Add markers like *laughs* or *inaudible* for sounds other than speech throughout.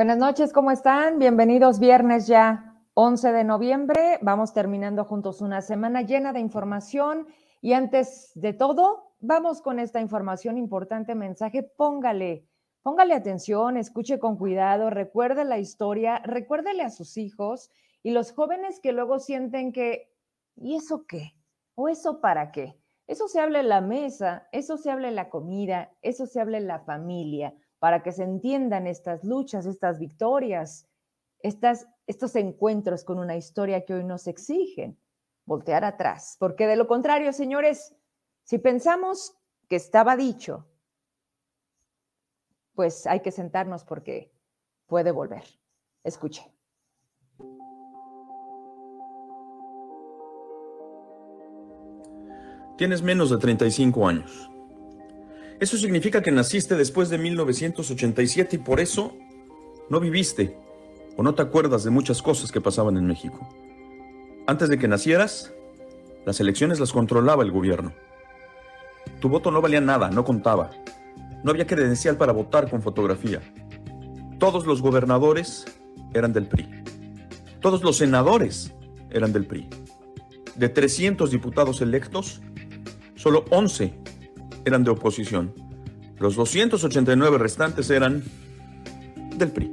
Buenas noches, ¿cómo están? Bienvenidos viernes ya 11 de noviembre. Vamos terminando juntos una semana llena de información y antes de todo, vamos con esta información importante, mensaje, póngale, póngale atención, escuche con cuidado, recuerde la historia, recuérdele a sus hijos y los jóvenes que luego sienten que, ¿y eso qué? ¿O eso para qué? Eso se habla en la mesa, eso se habla en la comida, eso se habla en la familia para que se entiendan estas luchas, estas victorias, estas, estos encuentros con una historia que hoy nos exigen voltear atrás. Porque de lo contrario, señores, si pensamos que estaba dicho, pues hay que sentarnos porque puede volver. Escuche. Tienes menos de 35 años. Eso significa que naciste después de 1987 y por eso no viviste o no te acuerdas de muchas cosas que pasaban en México. Antes de que nacieras, las elecciones las controlaba el gobierno. Tu voto no valía nada, no contaba. No había credencial para votar con fotografía. Todos los gobernadores eran del PRI. Todos los senadores eran del PRI. De 300 diputados electos, solo 11 eran de oposición. Los 289 restantes eran del PRI.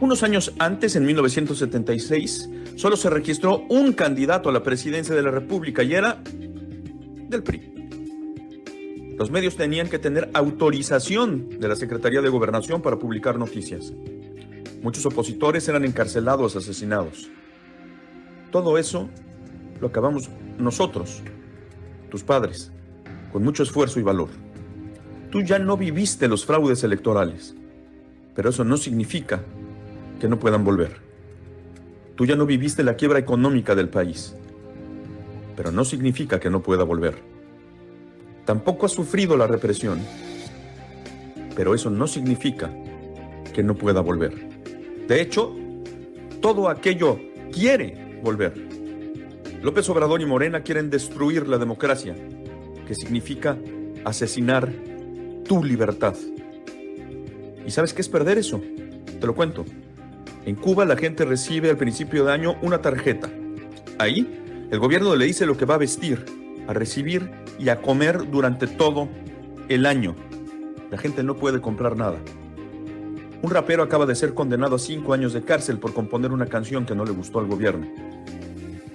Unos años antes, en 1976, solo se registró un candidato a la presidencia de la República y era del PRI. Los medios tenían que tener autorización de la Secretaría de Gobernación para publicar noticias. Muchos opositores eran encarcelados, asesinados. Todo eso lo acabamos nosotros, tus padres con mucho esfuerzo y valor. Tú ya no viviste los fraudes electorales, pero eso no significa que no puedan volver. Tú ya no viviste la quiebra económica del país, pero no significa que no pueda volver. Tampoco has sufrido la represión, pero eso no significa que no pueda volver. De hecho, todo aquello quiere volver. López Obrador y Morena quieren destruir la democracia que significa asesinar tu libertad. ¿Y sabes qué es perder eso? Te lo cuento. En Cuba la gente recibe al principio de año una tarjeta. Ahí el gobierno le dice lo que va a vestir, a recibir y a comer durante todo el año. La gente no puede comprar nada. Un rapero acaba de ser condenado a cinco años de cárcel por componer una canción que no le gustó al gobierno.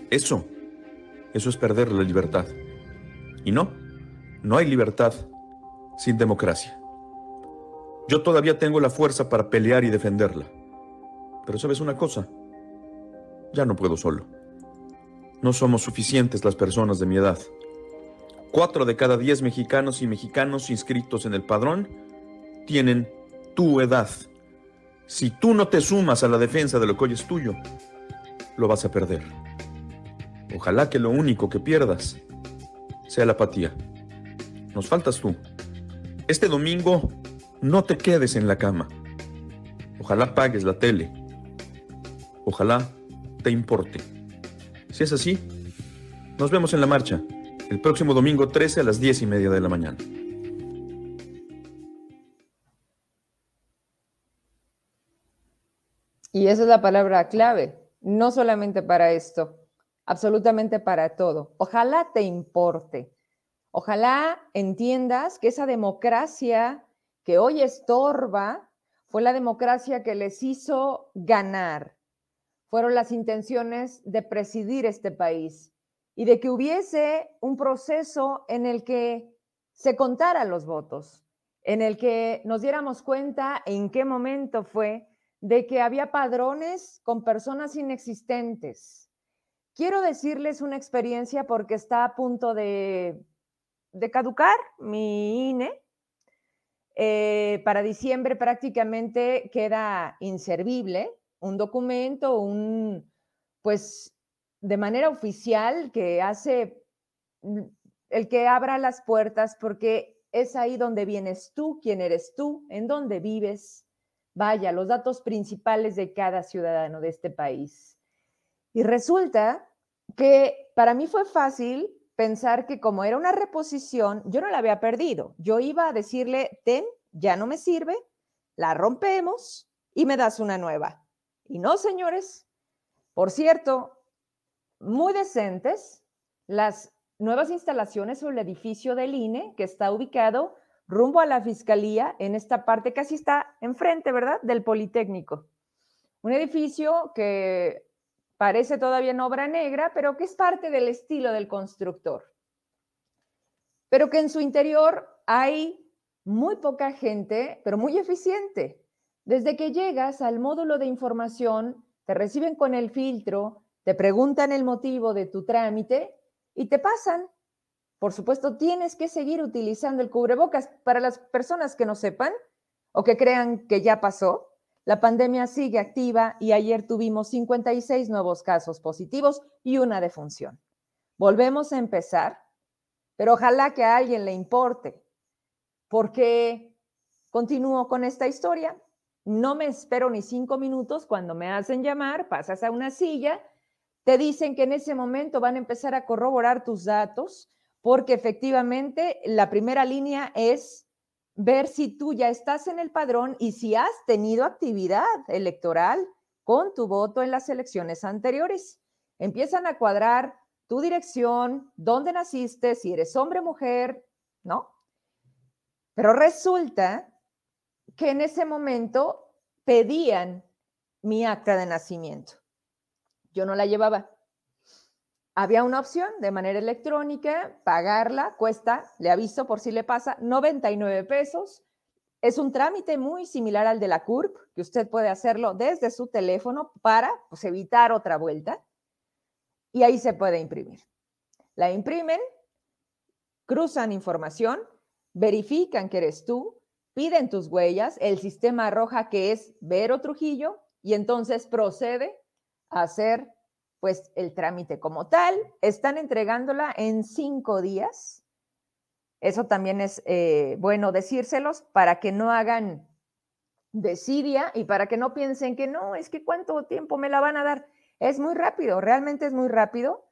Eso, eso es perder la libertad. Y no, no hay libertad sin democracia. Yo todavía tengo la fuerza para pelear y defenderla. Pero sabes una cosa, ya no puedo solo. No somos suficientes las personas de mi edad. Cuatro de cada diez mexicanos y mexicanos inscritos en el padrón tienen tu edad. Si tú no te sumas a la defensa de lo que hoy es tuyo, lo vas a perder. Ojalá que lo único que pierdas sea la apatía. Nos faltas tú. Este domingo no te quedes en la cama. Ojalá pagues la tele. Ojalá te importe. Si es así, nos vemos en la marcha el próximo domingo 13 a las 10 y media de la mañana. Y esa es la palabra clave, no solamente para esto, absolutamente para todo. Ojalá te importe. Ojalá entiendas que esa democracia que hoy estorba fue la democracia que les hizo ganar. Fueron las intenciones de presidir este país y de que hubiese un proceso en el que se contaran los votos, en el que nos diéramos cuenta en qué momento fue de que había padrones con personas inexistentes. Quiero decirles una experiencia porque está a punto de de caducar mi INE. Eh, para diciembre prácticamente queda inservible un documento, un, pues de manera oficial que hace mm, el que abra las puertas porque es ahí donde vienes tú, quién eres tú, en dónde vives, vaya, los datos principales de cada ciudadano de este país. Y resulta que para mí fue fácil pensar que como era una reposición, yo no la había perdido. Yo iba a decirle, ten, ya no me sirve, la rompemos y me das una nueva. Y no, señores. Por cierto, muy decentes las nuevas instalaciones sobre el edificio del INE, que está ubicado rumbo a la fiscalía, en esta parte casi está enfrente, ¿verdad?, del Politécnico. Un edificio que parece todavía en obra negra, pero que es parte del estilo del constructor. Pero que en su interior hay muy poca gente, pero muy eficiente. Desde que llegas al módulo de información, te reciben con el filtro, te preguntan el motivo de tu trámite y te pasan. Por supuesto, tienes que seguir utilizando el cubrebocas. Para las personas que no sepan o que crean que ya pasó, la pandemia sigue activa y ayer tuvimos 56 nuevos casos positivos y una defunción. Volvemos a empezar, pero ojalá que a alguien le importe, porque continúo con esta historia. No me espero ni cinco minutos cuando me hacen llamar, pasas a una silla, te dicen que en ese momento van a empezar a corroborar tus datos, porque efectivamente la primera línea es ver si tú ya estás en el padrón y si has tenido actividad electoral con tu voto en las elecciones anteriores. Empiezan a cuadrar tu dirección, dónde naciste, si eres hombre o mujer, ¿no? Pero resulta que en ese momento pedían mi acta de nacimiento. Yo no la llevaba. Había una opción de manera electrónica, pagarla, cuesta, le aviso por si le pasa, 99 pesos. Es un trámite muy similar al de la CURP, que usted puede hacerlo desde su teléfono para pues, evitar otra vuelta. Y ahí se puede imprimir. La imprimen, cruzan información, verifican que eres tú, piden tus huellas, el sistema arroja que es Vero Trujillo y entonces procede a hacer pues el trámite como tal. Están entregándola en cinco días. Eso también es eh, bueno decírselos para que no hagan desidia y para que no piensen que no, es que cuánto tiempo me la van a dar. Es muy rápido, realmente es muy rápido.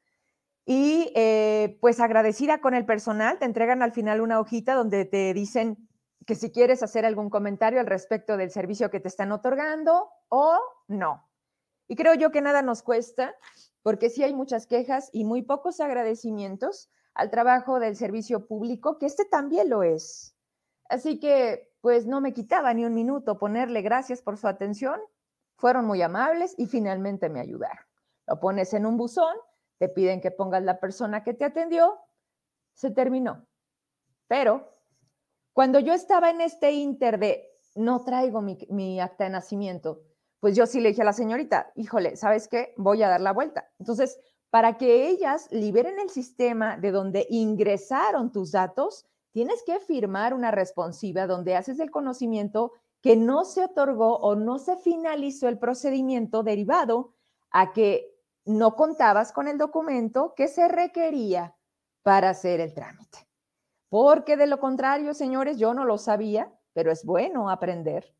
Y eh, pues agradecida con el personal, te entregan al final una hojita donde te dicen que si quieres hacer algún comentario al respecto del servicio que te están otorgando o no. Y creo yo que nada nos cuesta, porque sí hay muchas quejas y muy pocos agradecimientos al trabajo del servicio público, que este también lo es. Así que, pues no me quitaba ni un minuto ponerle gracias por su atención. Fueron muy amables y finalmente me ayudaron. Lo pones en un buzón, te piden que pongas la persona que te atendió, se terminó. Pero cuando yo estaba en este inter de no traigo mi, acta de nacimiento, pues yo sí le dije a la señorita, híjole, ¿sabes qué? Voy a dar la vuelta. Entonces, para que ellas liberen el sistema de donde ingresaron tus datos, tienes que firmar una responsiva donde haces el conocimiento que no se otorgó o no se finalizó el procedimiento derivado a que no contabas con el documento que se requería para hacer el trámite porque de lo contrario, señores, yo no lo sabía, pero es bueno aprender.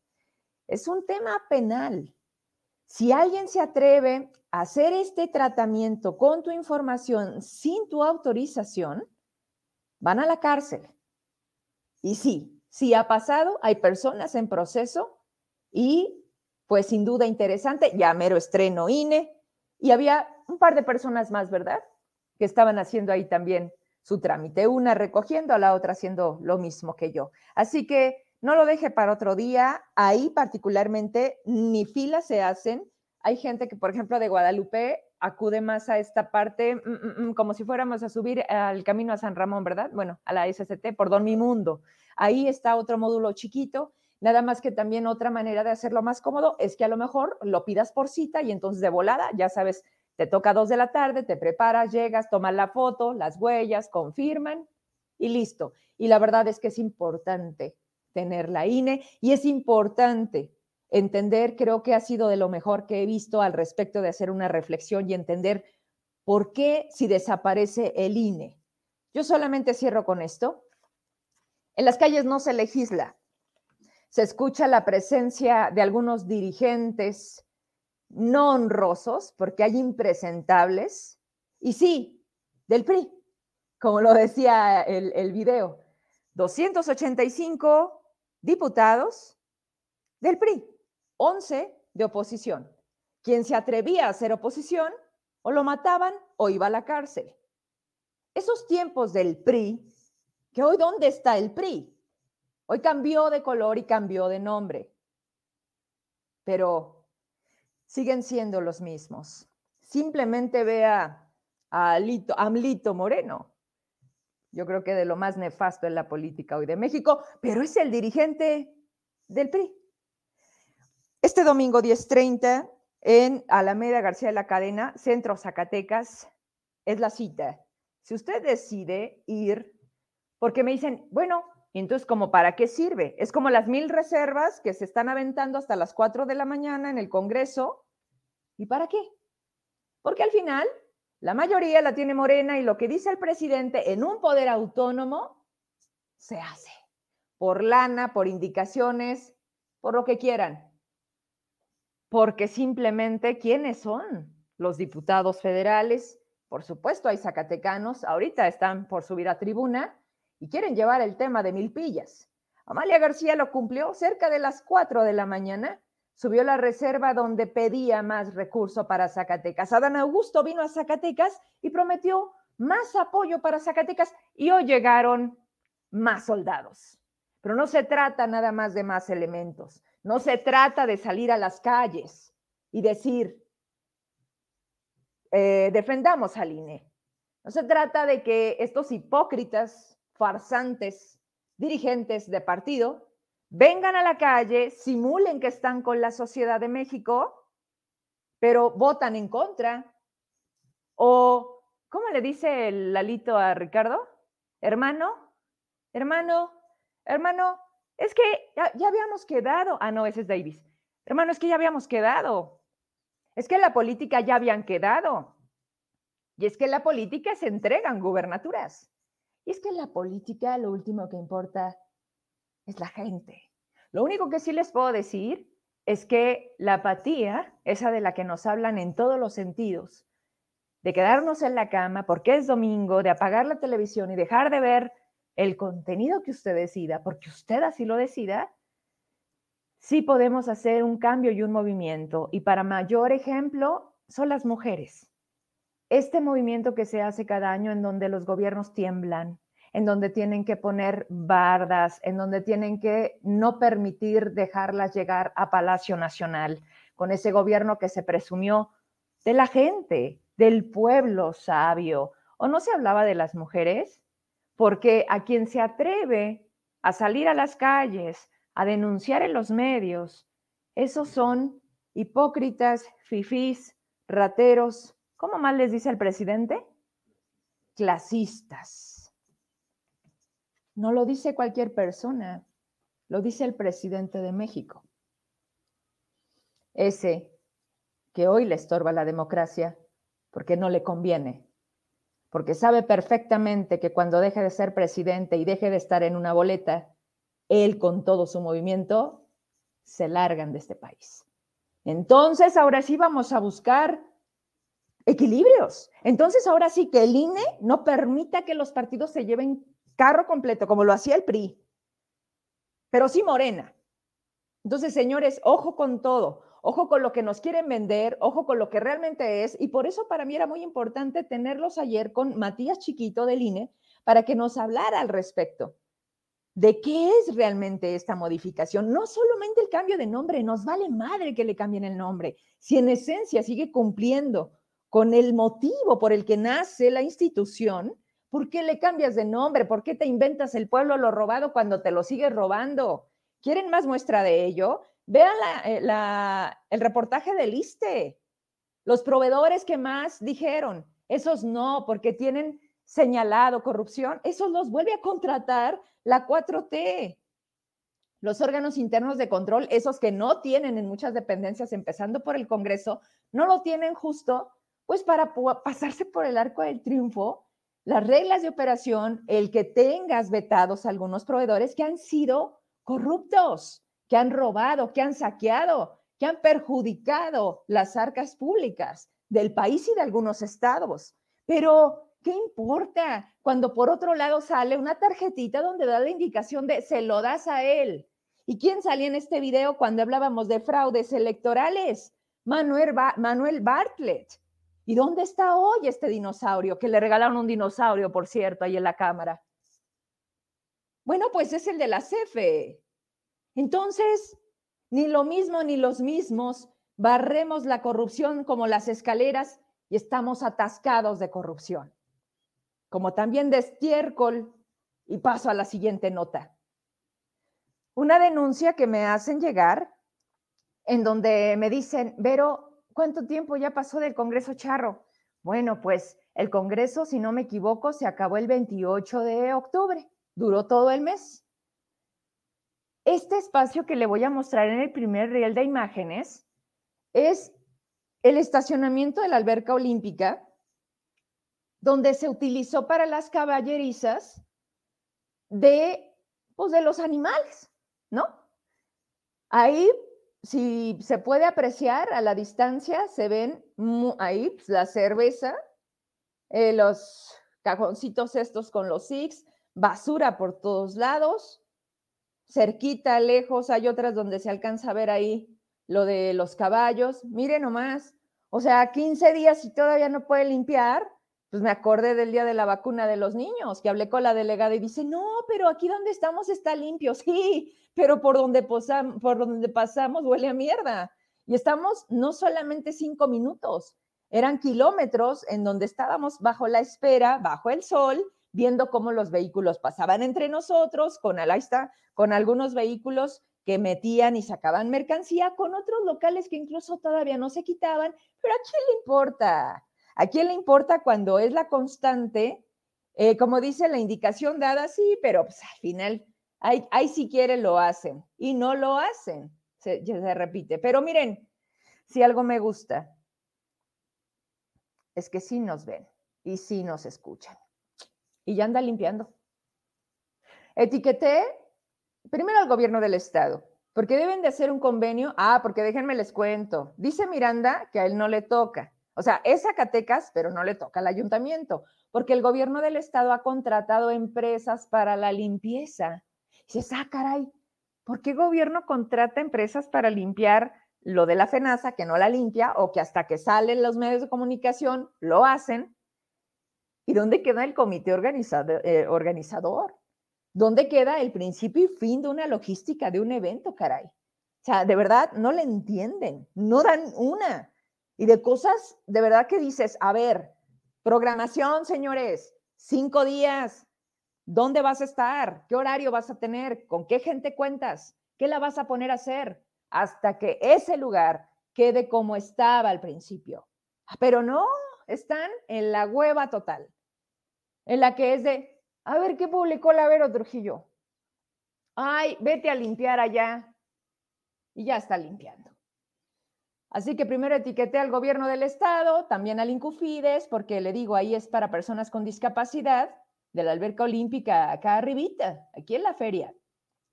Es un tema penal. Si alguien se atreve a hacer este tratamiento con tu información sin tu autorización, van a la cárcel. Y sí, sí ha pasado, hay personas en proceso y pues sin duda interesante, ya mero estreno INE y había un par de personas más, ¿verdad? Que estaban haciendo ahí también su trámite, una recogiendo, a la otra haciendo lo mismo que yo. Así que no lo deje para otro día. Ahí particularmente ni filas se hacen. Hay gente que, por ejemplo, de Guadalupe acude más a esta parte mm, mm, mm, como si fuéramos a subir al camino a San Ramón, ¿verdad? Bueno, a la SST, por Don Mi Mundo. Ahí está otro módulo chiquito. Nada más que también otra manera de hacerlo más cómodo es que a lo mejor lo pidas por cita y entonces de volada, ya sabes, te toca dos de la tarde, te preparas, llegas, tomas la foto, las huellas, confirman y listo. Y la verdad es que es importante tener la INE y es importante entender, creo que ha sido de lo mejor que he visto al respecto de hacer una reflexión y entender por qué si desaparece el INE. Yo solamente cierro con esto. En las calles no se legisla. Se escucha la presencia de algunos dirigentes no honrosos, porque hay impresentables, y sí, del PRI, como lo decía el, el video, 285 diputados del PRI. 11 de oposición. Quien se atrevía a hacer oposición, o lo mataban o iba a la cárcel. Esos tiempos del PRI, que hoy dónde está el PRI? Hoy cambió de color y cambió de nombre, pero siguen siendo los mismos. Simplemente vea a Amlito Moreno. Yo creo que de lo más nefasto en la política hoy de México, pero es el dirigente del PRI. Este domingo 10:30 en Alameda García de la Cadena, Centro Zacatecas, es la cita. Si usted decide ir, porque me dicen, bueno, entonces, ¿como para qué sirve? Es como las mil reservas que se están aventando hasta las 4 de la mañana en el Congreso. ¿Y para qué? Porque al final, la mayoría la tiene Morena y lo que dice el presidente en un poder autónomo se hace. Por lana, por indicaciones, por lo que quieran. Porque simplemente, ¿quiénes son? Los diputados federales, por supuesto, hay zacatecanos, ahorita están por subir a tribuna y quieren llevar el tema de Milpillas. Amalia García lo cumplió cerca de las 4 de la mañana. Subió la reserva donde pedía más recurso para Zacatecas. Adán Augusto vino a Zacatecas y prometió más apoyo para Zacatecas y hoy llegaron más soldados. Pero no se trata nada más de más elementos. No se trata de salir a las calles y decir, eh, defendamos al INE. No se trata de que estos hipócritas farsantes, dirigentes de partido, vengan a la calle, simulen que están con la sociedad de México, pero votan en contra. O, ¿cómo le dice el Lalito a Ricardo? Hermano, hermano, hermano, es que ya, ya, habíamos quedado. Ah, no, ese es Davis. Hermano, es que ya habíamos quedado. Es que en la política ya habían quedado. Y es que en la política se entregan gubernaturas. Y es que en la política lo último que importa es la gente. Lo único que sí les puedo decir es que la apatía, esa de la que nos hablan en todos los sentidos, de quedarnos en la cama porque es domingo, de apagar la televisión y dejar de ver el contenido que usted decida, porque usted así lo decida, sí podemos hacer un cambio y un movimiento. Y para mayor ejemplo son las mujeres este movimiento que se hace cada año en donde los gobiernos tiemblan, en donde tienen que poner bardas, en donde tienen que no permitir dejarlas llegar a Palacio Nacional, con ese gobierno que se presumió de la gente, del pueblo sabio. ¿O no se hablaba de las mujeres? Porque a quien se atreve a salir a las calles, a denunciar en los medios, esos son hipócritas, fifís, rateros, ¿Cómo mal les dice el presidente? Clasistas. No lo dice cualquier persona, lo dice el presidente de México. Ese que hoy le estorba la democracia porque no le conviene, porque sabe perfectamente que cuando deje de ser presidente y deje de estar en una boleta, él con todo su movimiento se largan de este país. Entonces, ahora sí vamos a buscar equilibrios. Entonces, ahora sí que el INE no permita que los partidos se lleven carro completo, como lo hacía el PRI, pero sí Morena. Entonces, señores, ojo con todo, ojo con lo que nos quieren vender, ojo con lo que realmente es, y por eso para mí era muy importante tenerlos ayer con Matías Chiquito del INE para que nos hablara al respecto de qué es realmente esta modificación. No solamente el cambio de nombre, nos vale madre que le cambien el nombre, si en esencia sigue cumpliendo con el motivo por el que nace la institución, ¿por qué le cambias de nombre? ¿Por qué te inventas el pueblo lo robado cuando te lo sigues robando? ¿Quieren más muestra de ello? Vean eh, el reportaje del ISTE. Los proveedores que más dijeron, esos no, porque tienen señalado corrupción, esos los vuelve a contratar la 4T. Los órganos internos de control, esos que no tienen en muchas dependencias, empezando por el Congreso, no lo tienen justo pues para pasarse por el arco del triunfo, las reglas de operación, el que tengas vetados algunos proveedores que han sido corruptos, que han robado, que han saqueado, que han perjudicado las arcas públicas del país y de algunos estados. Pero, ¿qué importa cuando por otro lado sale una tarjetita donde da la indicación de se lo das a él? ¿Y quién salía en este video cuando hablábamos de fraudes electorales? Manuel, Manuel Bartlett. ¿Y dónde está hoy este dinosaurio? Que le regalaron un dinosaurio, por cierto, ahí en la cámara. Bueno, pues es el de la CFE. Entonces, ni lo mismo ni los mismos barremos la corrupción como las escaleras y estamos atascados de corrupción. Como también de estiércol. Y paso a la siguiente nota. Una denuncia que me hacen llegar en donde me dicen, Vero, ¿cuánto tiempo ya pasó del Congreso Charro? Bueno, pues el Congreso, si no me equivoco, se acabó el 28 de octubre, duró todo el mes. Este espacio que le voy a mostrar en el primer riel de imágenes es el estacionamiento de la alberca olímpica, donde se utilizó para las caballerizas de, pues, de los animales, ¿no? Ahí, si se puede apreciar a la distancia, se ven ahí pues, la cerveza, eh, los cajoncitos estos con los six, basura por todos lados, cerquita, lejos, hay otras donde se alcanza a ver ahí lo de los caballos, mire nomás, o sea, 15 días y todavía no puede limpiar, pues me acordé del día de la vacuna de los niños, que hablé con la delegada y dice, no, pero aquí donde estamos está limpio, *laughs* sí, pero por donde, pasamos huele a mierda. Y estamos no solamente cinco minutos, eran kilómetros en donde estábamos bajo la espera, bajo el sol, viendo cómo los vehículos pasaban entre nosotros, con, con algunos vehículos que metían y sacaban mercancía, con otros locales que incluso todavía no se quitaban, pero ¿a quién le importa? ¿A quién le importa cuando es la constante? Eh, como dice la indicación dada, sí, pero pues, al final, ahí, si quieren lo hacen y no lo hacen, se, se repite. Pero miren, si algo me gusta, es que sí nos ven y sí nos escuchan. Y ya anda limpiando. Etiqueté primero al gobierno del estado, porque deben de hacer un convenio. Ah, porque déjenme les cuento. Dice Miranda que a él no le toca. O sea, es Zacatecas, pero no le toca al ayuntamiento, porque el gobierno del estado ha contratado empresas para la limpieza. Y dices, ah, caray, ¿por qué gobierno contrata empresas para limpiar lo de la FENASA, que no la limpia, o que hasta que salen los medios de comunicación lo hacen? ¿Y dónde queda el comité eh, organizador? ¿Dónde queda el principio y fin de una logística de un evento, caray? O sea, de verdad, no le entienden, no dan una. Y de cosas, de verdad que dices, a ver, programación, señores, cinco días, ¿dónde vas a estar? ¿Qué horario vas a tener? ¿Con qué gente cuentas? ¿Qué la vas a poner a hacer? Hasta que ese lugar quede como estaba al principio. Pero no, están en la hueva total, en la que es de, a ver qué publicó la Vero Trujillo. Ay, vete a limpiar allá. Y ya está limpiando. Así que primero etiqueté al gobierno del estado, también al Incufides, porque le digo, ahí es para personas con discapacidad, de la alberca olímpica acá arribita, aquí en la feria.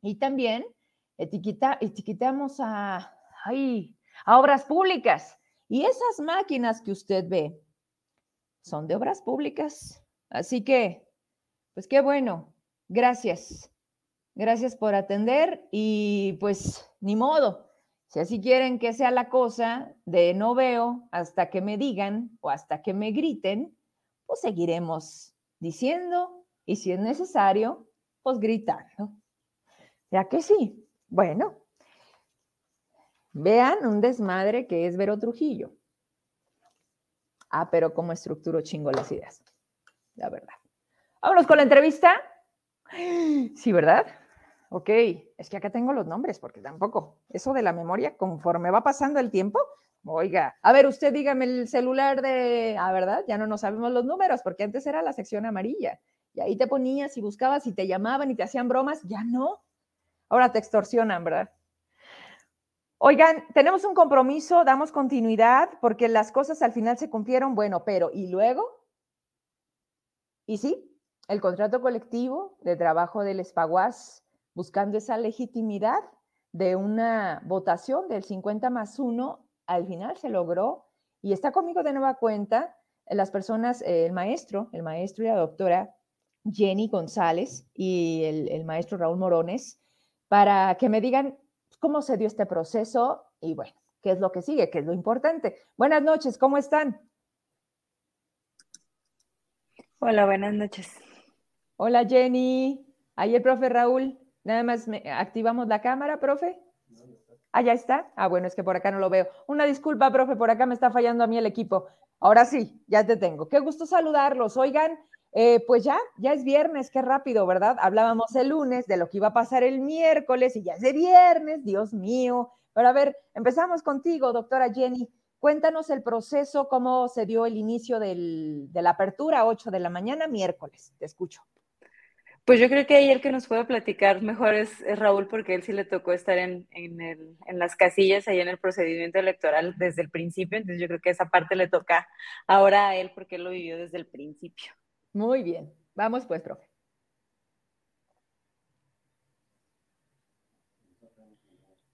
Y también etiqueta, etiquetamos a, ay, a obras públicas. Y esas máquinas que usted ve son de obras públicas. Así que pues qué bueno, gracias. Gracias por atender y pues ni modo. Si así quieren que sea la cosa de no veo hasta que me digan o hasta que me griten, pues seguiremos diciendo y si es necesario, pues gritando. Ya que sí. Bueno, vean un desmadre que es Vero Trujillo. Ah, pero como estructuro chingo las ideas, la verdad. Vámonos con la entrevista. Sí, ¿verdad? Ok, es que acá tengo los nombres, porque tampoco, eso de la memoria, conforme va pasando el tiempo, oiga, a ver, usted dígame el celular de, ah, ¿verdad? Ya no nos sabemos los números, porque antes era la sección amarilla, y ahí te ponías y buscabas y te llamaban y te hacían bromas, ya no. Ahora te extorsionan, ¿verdad? Oigan, tenemos un compromiso, damos continuidad, porque las cosas al final se cumplieron, bueno, pero ¿y luego? ¿Y sí? el contrato colectivo de trabajo del Espaguas buscando esa legitimidad de una votación del 50 más 1, al final se logró y está conmigo de nueva cuenta las personas, eh, el maestro, el maestro y la doctora Jenny González y el, el maestro Raúl Morones, para que me digan cómo se dio este proceso y bueno, qué es lo que sigue, qué es lo importante. Buenas noches, ¿cómo están? Hola, buenas noches. Hola Jenny. Ahí el profe Raúl. Nada más activamos la cámara, profe. Ah, ya está. Ah, bueno, es que por acá no lo veo. Una disculpa, profe, por acá me está fallando a mí el equipo. Ahora sí, ya te tengo. Qué gusto saludarlos. Oigan, eh, pues ya, ya es viernes, qué rápido, ¿verdad? Hablábamos el lunes de lo que iba a pasar el miércoles y ya es de viernes, Dios mío. Pero a ver, empezamos contigo, doctora Jenny. Cuéntanos el proceso, cómo se dio el inicio de la apertura, 8 de la mañana, miércoles. Te escucho. Pues yo creo que ahí el que nos puede platicar mejor es, Raúl, porque él sí le tocó estar en, las casillas, ahí en el procedimiento electoral desde el principio, entonces yo creo que esa parte le toca ahora a él porque él lo vivió desde el principio. Muy bien, vamos pues, profe.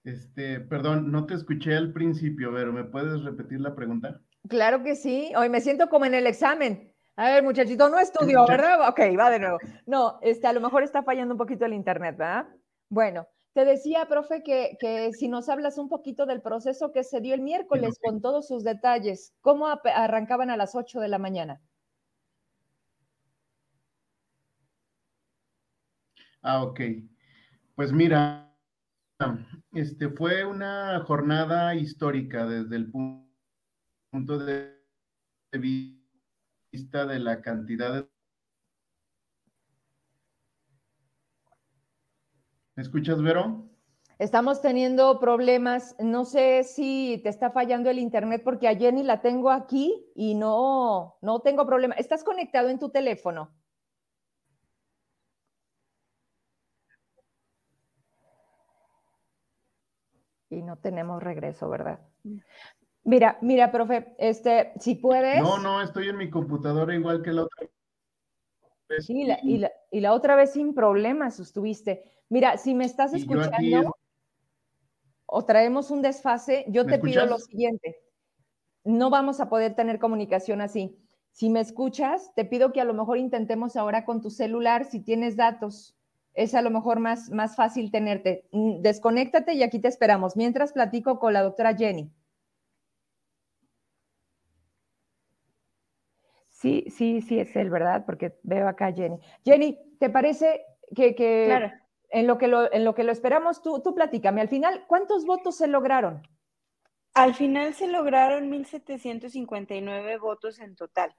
Este, perdón, no te escuché al principio, pero ¿me puedes repetir la pregunta? Claro que sí. Hoy me siento como en el examen. A ver, muchachito, no estudió, ¿verdad? Ok, va de nuevo. No, este, a lo mejor está fallando un poquito el internet, ¿verdad? Bueno, te decía, profe, que, que, si nos hablas un poquito del proceso que se dio el miércoles con todos sus detalles, ¿cómo arrancaban a las 8 de la mañana? Ah, ok. Pues mira, este, fue una jornada histórica desde el punto de vista de la cantidad de... ¿Me escuchas, Vero? Estamos teniendo problemas. No sé si te está fallando el internet porque a Jenny la tengo aquí y no, no tengo problema. ¿Estás conectado en tu teléfono? y no tenemos regreso, ¿verdad? Mira, mira, profe, este, si puedes. No, no, estoy en mi computadora igual que la otra vez. Sí, y, la, y, la, otra vez sin problemas estuviste. Mira, si me estás escuchando o traemos un desfase, yo te pido lo siguiente. No vamos a poder tener comunicación así. Si me escuchas, te pido que a lo mejor intentemos ahora con tu celular, si tienes datos es a lo mejor más, más fácil tenerte. Mm, desconéctate y aquí te esperamos. Mientras platico con la doctora Jenny. Sí, sí, sí es él, ¿verdad? Porque veo acá a Jenny. Jenny, ¿te parece que, en, lo que lo, en lo que lo esperamos, tú, tú platícame, al final, ¿cuántos votos se lograron? Al final se lograron 1.759 votos en total.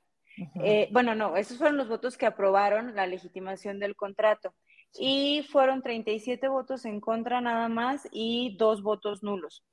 Eh, bueno, no, esos fueron los votos que aprobaron la legitimación del contrato y fueron 37 votos en contra nada más y dos votos nulos.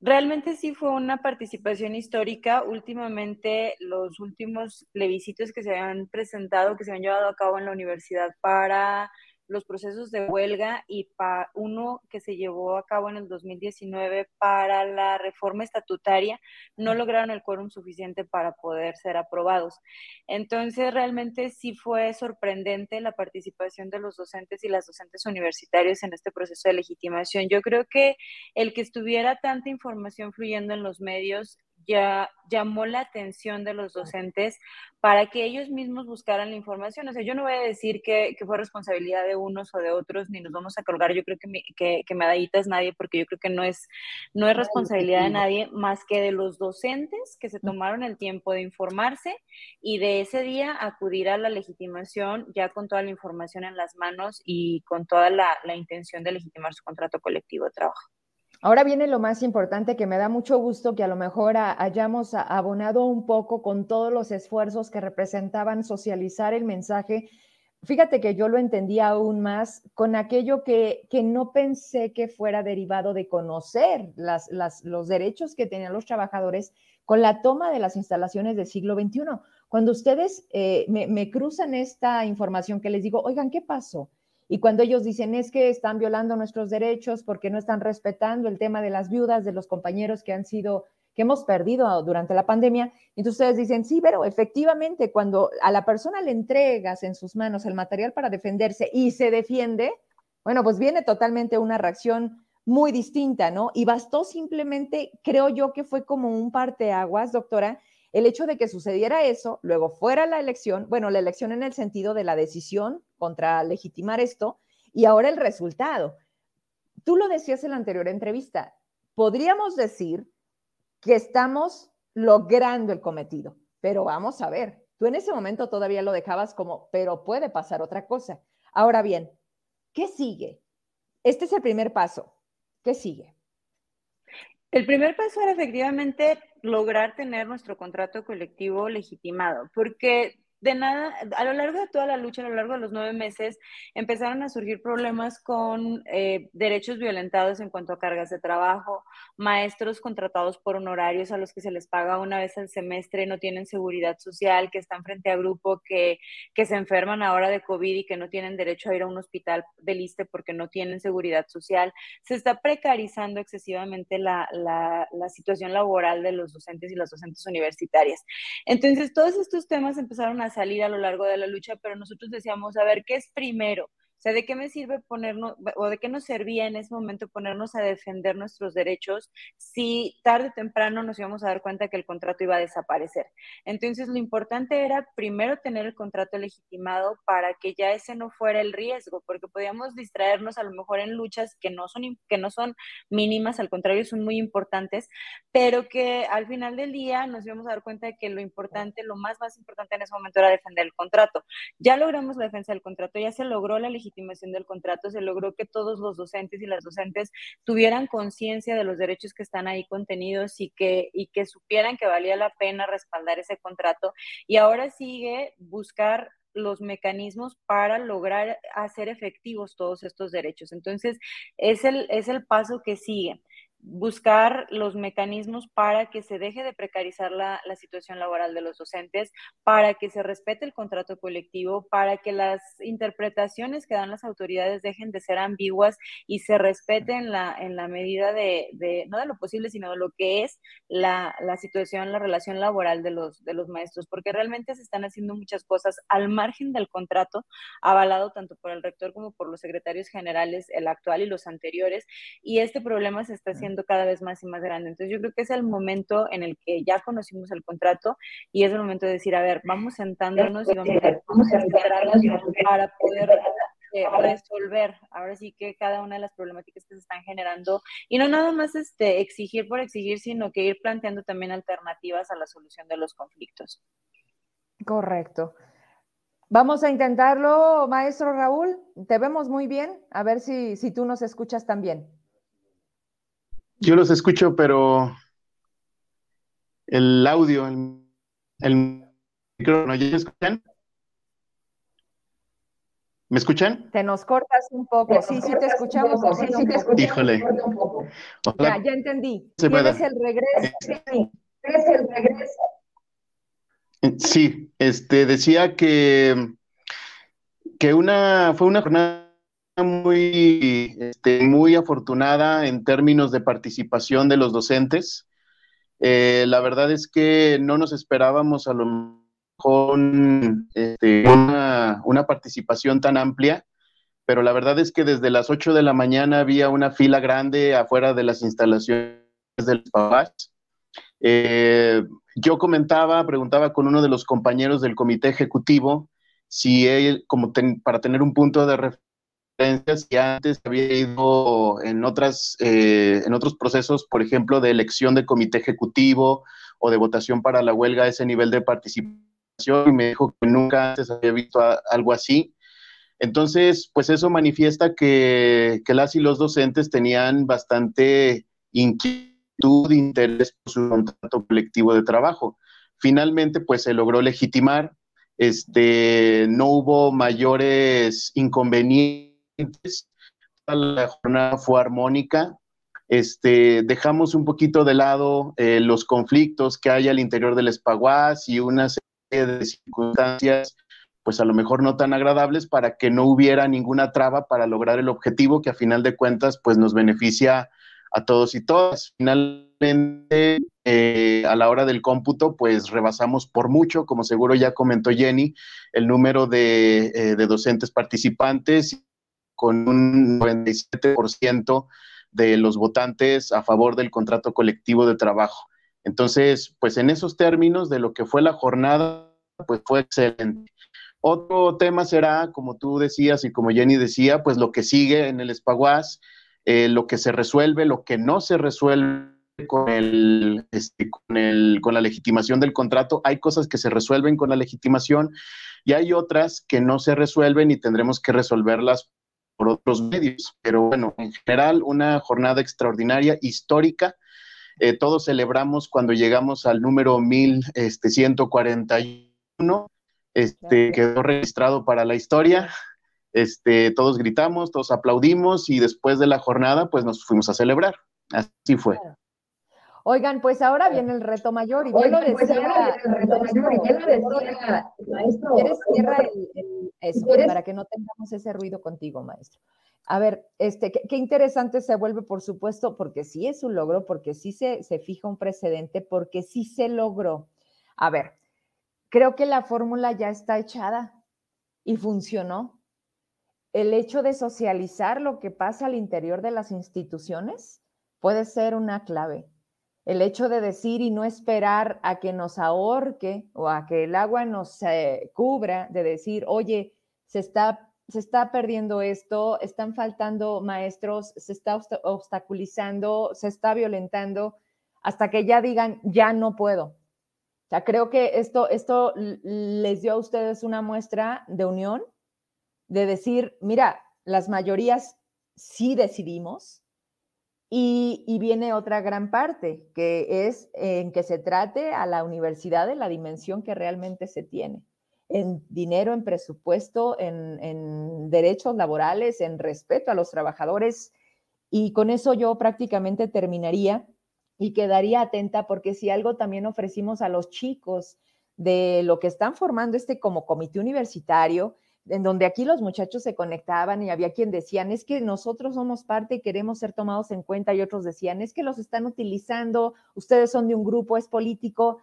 Realmente sí fue una participación histórica. Últimamente, los últimos plebiscitos que se han presentado, que se han llevado a cabo en la universidad para los procesos de huelga y para uno que se llevó a cabo en el 2019 para la reforma estatutaria, no lograron el quórum suficiente para poder ser aprobados. Entonces, realmente sí fue sorprendente la participación de los docentes y las docentes universitarios en este proceso de legitimación. Yo creo que el que estuviera tanta información fluyendo en los medios ya llamó la atención de los docentes para que ellos mismos buscaran la información. O sea, yo no voy a decir que, fue responsabilidad de unos o de otros, ni nos vamos a colgar, yo creo que, me, que, que medallitas nadie, porque yo creo que no es, no es responsabilidad de nadie más que de los docentes que se tomaron el tiempo de informarse y de ese día acudir a la legitimación ya con toda la información en las manos y con toda la, la intención de legitimar su contrato colectivo de trabajo. Ahora viene lo más importante que me da mucho gusto que a lo mejor hayamos abonado un poco con todos los esfuerzos que representaban socializar el mensaje. Fíjate que yo lo entendí aún más con aquello que, que no pensé que fuera derivado de conocer las, los derechos que tenían los trabajadores con la toma de las instalaciones del siglo XXI. Cuando ustedes eh, me, me cruzan esta información que les digo, oigan, ¿qué pasó? Y cuando ellos dicen es que están violando nuestros derechos porque no están respetando el tema de las viudas, de los compañeros que han sido, que hemos perdido durante la pandemia, entonces ustedes dicen, sí, pero efectivamente cuando a la persona le entregas en sus manos el material para defenderse y se defiende, bueno, pues viene totalmente una reacción muy distinta, ¿no? Y bastó simplemente, creo yo que fue como un parteaguas, doctora, el hecho de que sucediera eso, luego fuera la elección, bueno, la elección en el sentido de la decisión contra legitimar esto, y ahora el resultado. tú lo decías en la anterior entrevista, podríamos decir que estamos logrando el cometido, pero vamos a ver, tú en ese momento todavía lo dejabas como, pero puede pasar otra cosa. Ahora bien, ¿qué sigue? Este es el primer paso. ¿Qué sigue? El primer paso era efectivamente lograr tener nuestro contrato colectivo legitimado, porque de nada, a lo largo de toda la lucha, a lo largo de los nueve meses, empezaron a surgir problemas con eh, derechos violentados en cuanto a cargas de trabajo, maestros contratados por honorarios a los que se les paga una vez al semestre, no tienen seguridad social, que están frente a grupo, que, que se enferman ahora de COVID y que no tienen derecho a ir a un hospital de liste porque no tienen seguridad social. Se está precarizando excesivamente la, la, la situación laboral de los docentes y las docentes universitarias. Entonces, todos estos temas empezaron a salir a lo largo de la lucha, pero nosotros decíamos, a ver, ¿qué es primero? O sea, ¿de qué me sirve ponernos, o de qué nos servía en ese momento ponernos a defender nuestros derechos si tarde o temprano nos íbamos a dar cuenta que el contrato iba a desaparecer? Entonces, lo importante era primero tener el contrato legitimado para que ya ese no fuera el riesgo, porque podíamos distraernos a lo mejor en luchas que no son, que no son mínimas, al contrario, son muy importantes, pero que al final del día nos íbamos a dar cuenta de que lo importante, lo más, más importante en ese momento era defender el contrato. Ya logramos la defensa del contrato, ya se logró la legitimación legitimación del contrato, se logró que todos los docentes y las docentes tuvieran conciencia de los derechos que están ahí contenidos y que, y que supieran que valía la pena respaldar ese contrato. Y ahora sigue buscar los mecanismos para lograr hacer efectivos todos estos derechos. Entonces, es el, es el paso que sigue buscar los mecanismos para que se deje de precarizar la, la, situación laboral de los docentes, para que se respete el contrato colectivo, para que las interpretaciones que dan las autoridades dejen de ser ambiguas y se respeten la, en la medida de, de, no de lo posible, sino de lo que es la, la, situación, la relación laboral de los, de los maestros, porque realmente se están haciendo muchas cosas al margen del contrato, avalado tanto por el rector como por los secretarios generales, el actual y los anteriores, y este problema se está haciendo cada vez más y más grande. Entonces yo creo que es el momento en el que ya conocimos el contrato y es el momento de decir, a ver, vamos sentándonos y vamos a, para poder eh, resolver ahora sí que cada una de las problemáticas que se están generando y no nada más este exigir por exigir, sino que ir planteando también alternativas a la solución de los conflictos. Correcto. Vamos a intentarlo, maestro Raúl. Te vemos muy bien. A ver si, si tú nos escuchas también. Yo los escucho, pero el audio, el, el micrófono, ¿ya me escuchan? ¿Me escuchan? Te nos cortas un poco. Sí, sí te escuchamos. Sí, sí te escuchamos. Híjole. Ya, ya entendí. Tienes el regreso. Sí. Tienes el regreso. Sí, este, decía que, que una, fue una jornada muy, este, muy afortunada en términos de participación de los docentes. Eh, la verdad es que no nos esperábamos a lo mejor este, una, una, participación tan amplia, pero la verdad es que desde las 8 de la mañana había una fila grande afuera de las instalaciones del PAVAS. Eh, yo comentaba, preguntaba con uno de los compañeros del comité ejecutivo si él, como para tener un punto de referencia, y antes había ido en, otras, eh, en otros procesos, por ejemplo, de elección de comité ejecutivo o de votación para la huelga a ese nivel de participación y me dijo que nunca antes había visto algo así. Entonces, pues eso manifiesta que, que las y los docentes tenían bastante inquietud, interés por su contrato colectivo de trabajo. Finalmente, pues se logró legitimar, este, no hubo mayores inconvenientes la jornada fue armónica. Este, dejamos un poquito de lado eh, los conflictos que hay al interior del espaguas y una serie de circunstancias, pues a lo mejor no tan agradables, para que no hubiera ninguna traba para lograr el objetivo que a final de cuentas, pues nos beneficia a todos y todas. Finalmente, eh, a la hora del cómputo, pues rebasamos por mucho, como seguro ya comentó Jenny, el número de, eh, de docentes participantes con un 97% de los votantes a favor del contrato colectivo de trabajo. Entonces, pues en esos términos de lo que fue la jornada, pues fue excelente. Otro tema será, como tú decías y como Jenny decía, pues lo que sigue en el Espaguas. eh, lo que se resuelve, lo que no se resuelve este, con, el, con la legitimación del contrato. Hay cosas que se resuelven con la legitimación y hay otras que no se resuelven y tendremos que resolverlas por otros medios. Pero bueno, en general, una jornada extraordinaria, histórica. Eh, todos celebramos cuando llegamos al número 1141, este, quedó registrado para la historia. Este, todos gritamos, todos aplaudimos y después de la jornada, pues nos fuimos a celebrar. Así fue. Oigan, pues ahora viene el reto mayor y ya lo decía, maestro. ¿Quieres cierra el, eso para que no tengamos ese ruido contigo, maestro? A ver, este, qué, interesante se vuelve, por supuesto, porque sí es un logro, porque sí se, se fija un precedente, porque sí se logró. A ver, creo que la fórmula ya está echada y funcionó. El hecho de socializar lo que pasa al interior de las instituciones puede ser una clave el hecho de decir y no esperar a que nos ahorque o a que el agua nos eh, cubra, de decir, oye, se está, se está perdiendo esto, están faltando maestros, se está obstaculizando, se está violentando, hasta que ya digan, ya no puedo. O sea, creo que esto, esto les dio a ustedes una muestra de unión, de decir, mira, las mayorías sí decidimos, y, viene otra gran parte, que es en que se trate a la universidad de la dimensión que realmente se tiene, en dinero, en presupuesto, en, derechos laborales, en respeto a los trabajadores. Y con eso yo prácticamente terminaría y quedaría atenta porque si algo también ofrecimos a los chicos de lo que están formando este como comité universitario, en donde aquí los muchachos se conectaban y había quien decían, es que nosotros somos parte y queremos ser tomados en cuenta y otros decían, es que los están utilizando, ustedes son de un grupo, es político.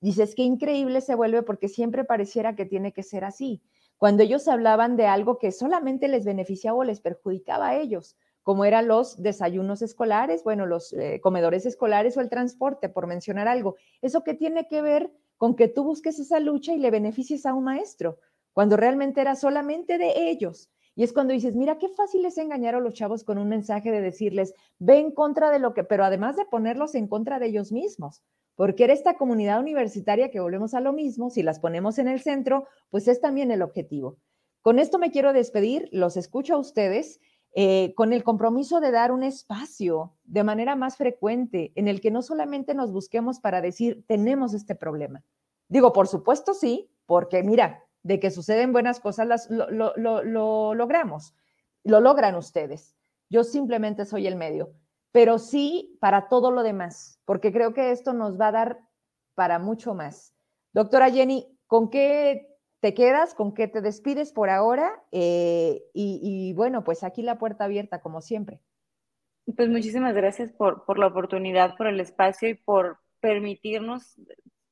Dices, qué increíble se vuelve porque siempre pareciera que tiene que ser así. Cuando ellos hablaban de algo que solamente les beneficiaba o les perjudicaba a ellos, como eran los desayunos escolares, bueno, los eh, comedores escolares o el transporte, por mencionar algo. ¿Eso qué tiene que ver con que tú busques esa lucha y le beneficies a un maestro? Cuando realmente era solamente de ellos. Y es cuando dices, mira qué fácil es engañar a los chavos con un mensaje de decirles, ve en contra de lo que, pero además de ponerlos en contra de ellos mismos, porque era esta comunidad universitaria que volvemos a lo mismo, si las ponemos en el centro, pues es también el objetivo. Con esto me quiero despedir, los escucho a ustedes eh, con el compromiso de dar un espacio de manera más frecuente en el que no solamente nos busquemos para decir, tenemos este problema. Digo, por supuesto sí, porque mira, de que suceden buenas cosas, las, lo, lo, logramos, lo logran ustedes. Yo simplemente soy el medio, pero sí para todo lo demás, porque creo que esto nos va a dar para mucho más. Doctora Jenny, ¿con qué te quedas? ¿Con qué te despides por ahora? Eh, y, bueno, pues aquí la puerta abierta, como siempre. Pues muchísimas gracias por, por la oportunidad, por el espacio y por permitirnos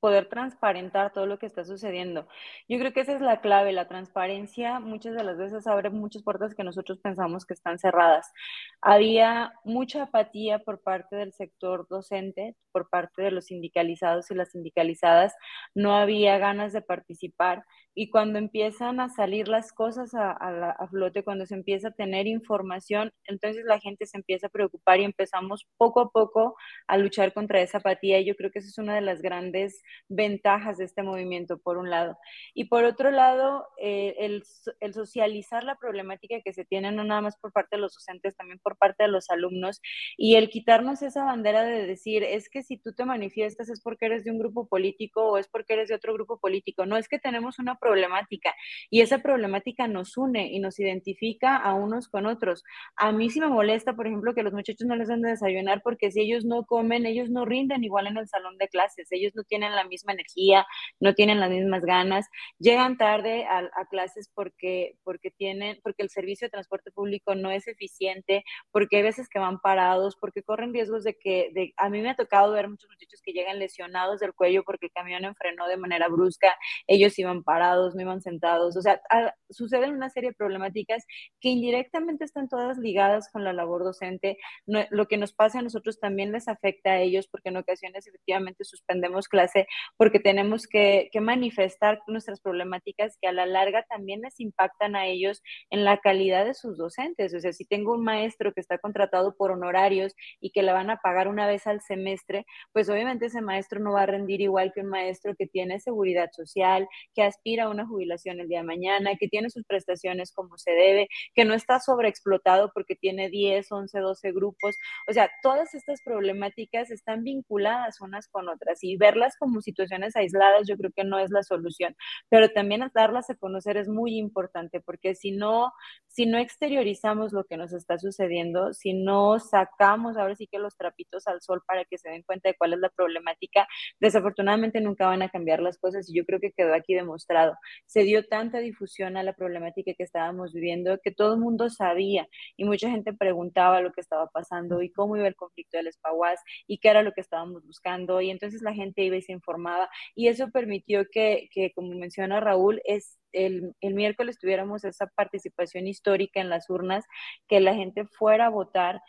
poder transparentar todo lo que está sucediendo. Yo creo que esa es la clave, la transparencia muchas de las veces abre muchas puertas que nosotros pensamos que están cerradas. Había mucha apatía por parte del sector docente, por parte de los sindicalizados y las sindicalizadas, no había ganas de participar y cuando empiezan a salir las cosas a, a, flote, cuando se empieza a tener información, entonces la gente se empieza a preocupar y empezamos poco a poco a luchar contra esa apatía. Y yo creo que esa es una de las grandes ventajas de este movimiento, por un lado. Y por otro lado, eh, el, el socializar la problemática que se tiene, no nada más por parte de los docentes, también por parte de los alumnos, y el quitarnos esa bandera de decir, es que si tú te manifiestas es porque eres de un grupo político o es porque eres de otro grupo político. No es que tenemos una problemática y esa problemática nos une y nos identifica a unos con otros. A mí sí me molesta, por ejemplo, que los muchachos no les den de desayunar porque si ellos no comen, ellos no rinden igual en el salón de clases, ellos no tienen la misma energía, no tienen las mismas ganas, llegan tarde a, clases porque, porque, tienen, porque el servicio de transporte público no es eficiente, porque hay veces que van parados, porque corren riesgos de que, de, a mí me ha tocado ver muchos muchachos que llegan lesionados del cuello porque el camión enfrenó de manera brusca, ellos iban parados, no iban sentados, o sea, suceden una serie de problemáticas que indirectamente están todas ligadas con la labor docente, lo que nos pasa a nosotros también les afecta a ellos porque en ocasiones efectivamente suspendemos clase porque tenemos que, que manifestar nuestras problemáticas que a la larga también les impactan a ellos en la calidad de sus docentes. O sea, si tengo un maestro que está contratado por honorarios y que le van a pagar una vez al semestre, pues obviamente ese maestro no va a rendir igual que un maestro que tiene seguridad social, que aspira a una jubilación el día de mañana, que tiene sus prestaciones como se debe, que no está sobreexplotado porque tiene 10, 11, 12 grupos. O sea, todas estas problemáticas están vinculadas unas con otras y verlas como situaciones aisladas yo creo que no es la solución, pero también darlas a conocer es muy importante porque si no, si no exteriorizamos lo que nos está sucediendo, si no sacamos ahora sí que los trapitos al sol para que se den cuenta de cuál es la problemática, desafortunadamente nunca van a cambiar las cosas y yo creo que quedó aquí demostrado. Se dio tanta difusión a la problemática que estábamos viviendo que todo el mundo sabía y mucha gente preguntaba lo que estaba pasando y cómo iba el conflicto del Espaguas y qué era lo que estábamos buscando y entonces la gente iba y se informaba y eso permitió que, que como menciona Raúl, es el, el, miércoles tuviéramos esa participación histórica en las urnas, que la gente fuera a votar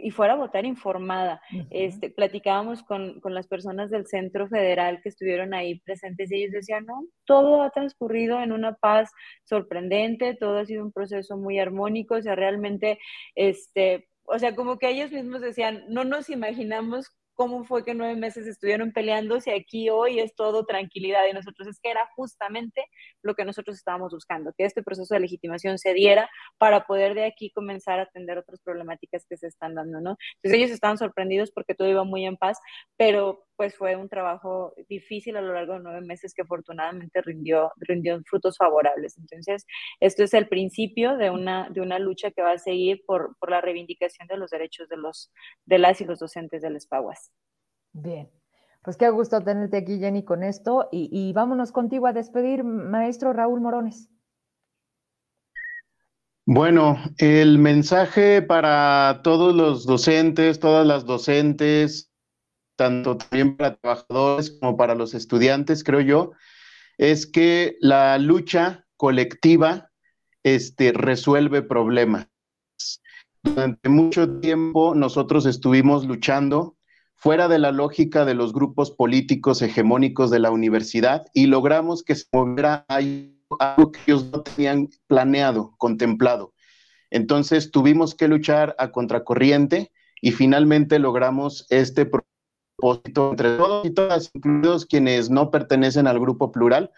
y fuera a votar informada. este, platicábamos con, con, las personas del Centro Federal que estuvieron ahí presentes y ellos decían, no, todo ha transcurrido en una paz sorprendente, todo ha sido un proceso muy armónico, o sea, realmente, este, o sea, como que ellos mismos decían, no nos imaginamos cómo fue que nueve meses estuvieron peleando si aquí hoy es todo tranquilidad y nosotros es que era justamente lo que nosotros estábamos buscando, que este proceso de legitimación se diera para poder de aquí comenzar a atender otras problemáticas que se están dando, ¿no? Entonces ellos estaban sorprendidos porque todo iba muy en paz, pero pues fue un trabajo difícil a lo largo de nueve meses que afortunadamente rindió, rindió frutos favorables. Entonces, esto es el principio de una, de una lucha que va a seguir por, por la reivindicación de los derechos de, los, de las y los docentes del SPAGUAS. Bien, pues qué gusto tenerte aquí, Jenny, con esto. Y, y vámonos contigo a despedir, maestro Raúl Morones. Bueno, el mensaje para todos los docentes, todas las docentes, tanto también para trabajadores como para los estudiantes, creo yo, es que la lucha colectiva este, resuelve problemas. Durante mucho tiempo nosotros estuvimos luchando fuera de la lógica de los grupos políticos hegemónicos de la universidad y logramos que se moviera algo que ellos no tenían planeado, contemplado. Entonces tuvimos que luchar a contracorriente y finalmente logramos este entre todos y todas, incluidos quienes no pertenecen al grupo plural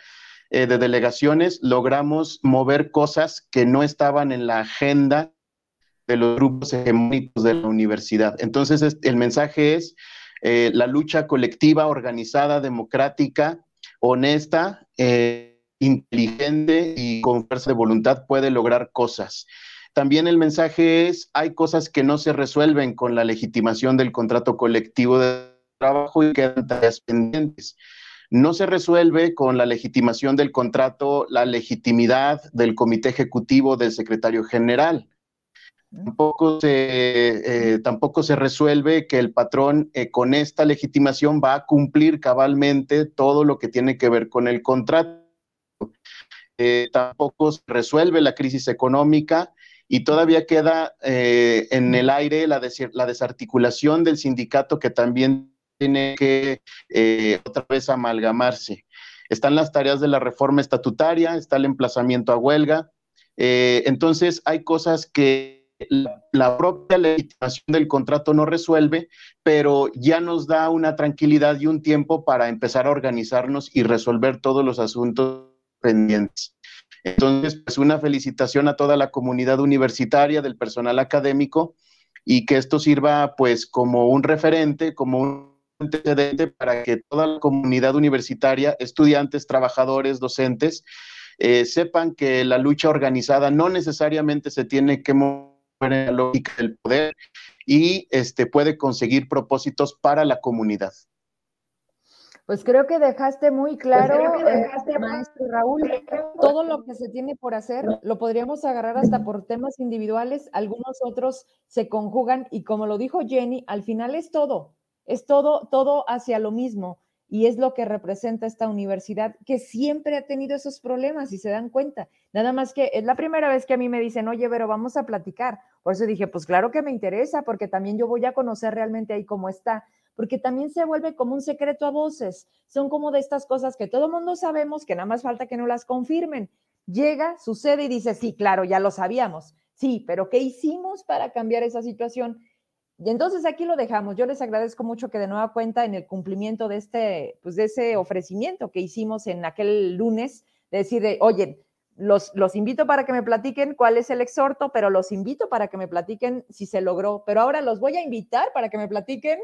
eh, de delegaciones, logramos mover cosas que no estaban en la agenda de los grupos hegemónicos de la universidad. Entonces, el mensaje es eh, la lucha colectiva, organizada, democrática, honesta, eh, inteligente y con fuerza de voluntad puede lograr cosas. También el mensaje es, hay cosas que no se resuelven con la legitimación del contrato colectivo de trabajo y quedan tareas pendientes. No se resuelve con la legitimación del contrato la legitimidad del comité ejecutivo del secretario general. Tampoco se, eh, tampoco se resuelve que el patrón eh, con esta legitimación va a cumplir cabalmente todo lo que tiene que ver con el contrato. Eh, tampoco se resuelve la crisis económica y todavía queda en el aire la, la desarticulación del sindicato que también tiene que otra vez amalgamarse. Están las tareas de la reforma estatutaria, está el emplazamiento a huelga. Entonces, hay cosas que la, propia legitimación del contrato no resuelve, pero ya nos da una tranquilidad y un tiempo para empezar a organizarnos y resolver todos los asuntos pendientes. Entonces, pues una felicitación a toda la comunidad universitaria, del personal académico, y que esto sirva pues como un referente, como un antecedente para que toda la comunidad universitaria, estudiantes, trabajadores, docentes, eh, sepan que la lucha organizada no necesariamente se tiene que mover la lógica del poder y este, puede conseguir propósitos para la comunidad. Pues creo que dejaste muy pues claro, eh, maestro Raúl, todo lo que se tiene por hacer, lo podríamos agarrar hasta por temas individuales, algunos otros se conjugan y como lo dijo Jenny, al final es todo, es todo, todo hacia lo mismo. Y es lo que representa esta universidad que siempre ha tenido esos problemas y se dan cuenta. Nada más que es la primera vez que a mí me dicen, oye, pero vamos a platicar. Por eso dije, pues claro que me interesa, porque también yo voy a conocer realmente ahí cómo está, porque también se vuelve como un secreto a voces. Son como de estas cosas que todo mundo sabemos, que nada más falta que no las confirmen. Llega, sucede y dice, sí, claro, ya lo sabíamos. Sí, pero ¿qué hicimos para cambiar esa situación? Y entonces aquí lo dejamos. Yo les agradezco mucho que de nueva cuenta en el cumplimiento de este, pues de ese ofrecimiento que hicimos en aquel lunes, de decir, oye, los, los invito para que me platiquen cuál es el exhorto, pero los invito para que me platiquen si se logró. Pero ahora los voy a invitar para que me platiquen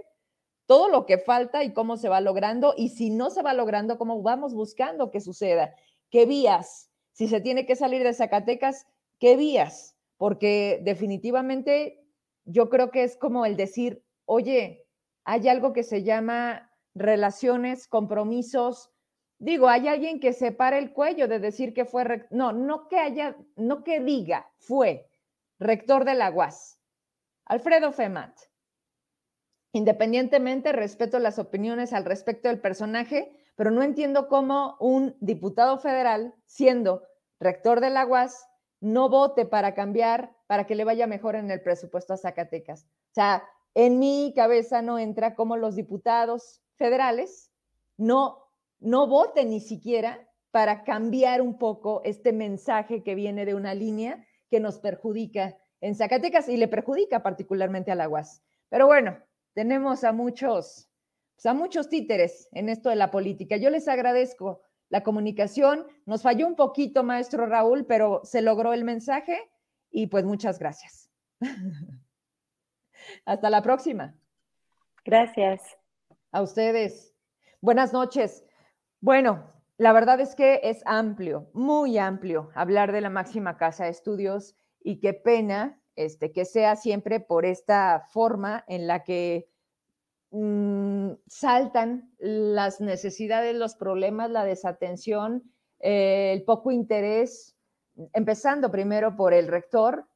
todo lo que falta y cómo se va logrando y si no se va logrando, cómo vamos buscando que suceda. ¿Qué vías? Si se tiene que salir de Zacatecas, ¿qué vías? Porque definitivamente yo creo que es como el decir, oye, hay algo que se llama relaciones, compromisos. Digo, hay alguien que se para el cuello de decir que fue, no, no que haya, no que diga, fue rector de la UAS, Alfredo Femat. Independientemente, respeto las opiniones al respecto del personaje, pero no entiendo cómo un diputado federal, siendo rector de la UAS, no vote para cambiar, para que le vaya mejor en el presupuesto a Zacatecas. O sea, en mi cabeza no entra como los diputados federales no, no voten ni siquiera para cambiar un poco este mensaje que viene de una línea que nos perjudica en Zacatecas y le perjudica particularmente a la UAS. Pero bueno, tenemos a muchos, pues, a muchos títeres en esto de la política. Yo les agradezco la comunicación. Nos falló un poquito, maestro Raúl, pero se logró el mensaje y pues muchas gracias. *laughs* Hasta la próxima. Gracias. A ustedes. Buenas noches. Bueno, la verdad es que es amplio, muy amplio hablar de la máxima casa de estudios y qué pena este, que sea siempre por esta forma en la que Mm, saltan las necesidades, los problemas, la desatención, eh, el poco interés, empezando primero por el rector.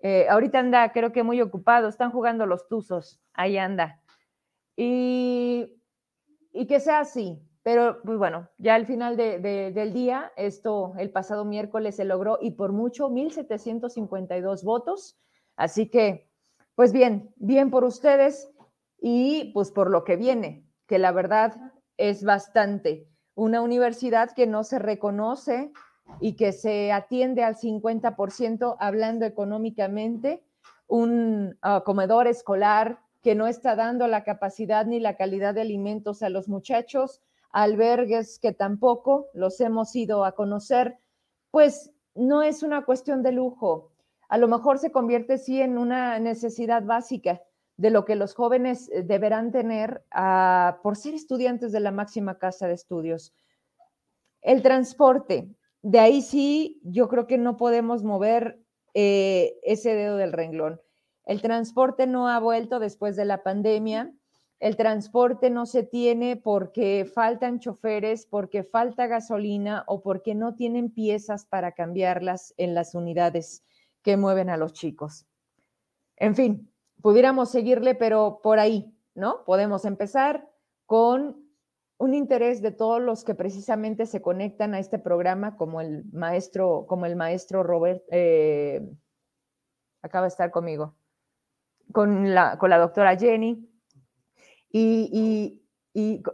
Eh, ahorita anda, creo que muy ocupado, están jugando los tuzos, ahí anda. Y, que sea así, pero pues bueno, ya al final del día, esto el pasado miércoles se logró y por mucho 1.752 votos. Así que, pues bien, bien por ustedes y pues por lo que viene, que la verdad es bastante. Una universidad que no se reconoce y que se atiende al 50% hablando económicamente, un ah, comedor escolar que no está dando la capacidad ni la calidad de alimentos a los muchachos, albergues que tampoco los hemos ido a conocer, pues no es una cuestión de lujo. A lo mejor se convierte sí en una necesidad básica, de lo que los jóvenes eh, deberán tener ah, por ser estudiantes de la máxima casa de estudios. El transporte, de ahí sí, yo creo que no podemos mover eh, ese dedo del renglón. El transporte no ha vuelto después de la pandemia. El transporte no se tiene porque faltan choferes, porque falta gasolina o porque no tienen piezas para cambiarlas en las unidades que mueven a los chicos. En fin, pudiéramos seguirle, pero por ahí, ¿no? Podemos empezar con un interés de todos los que precisamente se conectan a este programa, como el maestro, como el maestro Robert, eh, acaba de estar conmigo, con la, con la doctora Jenny y,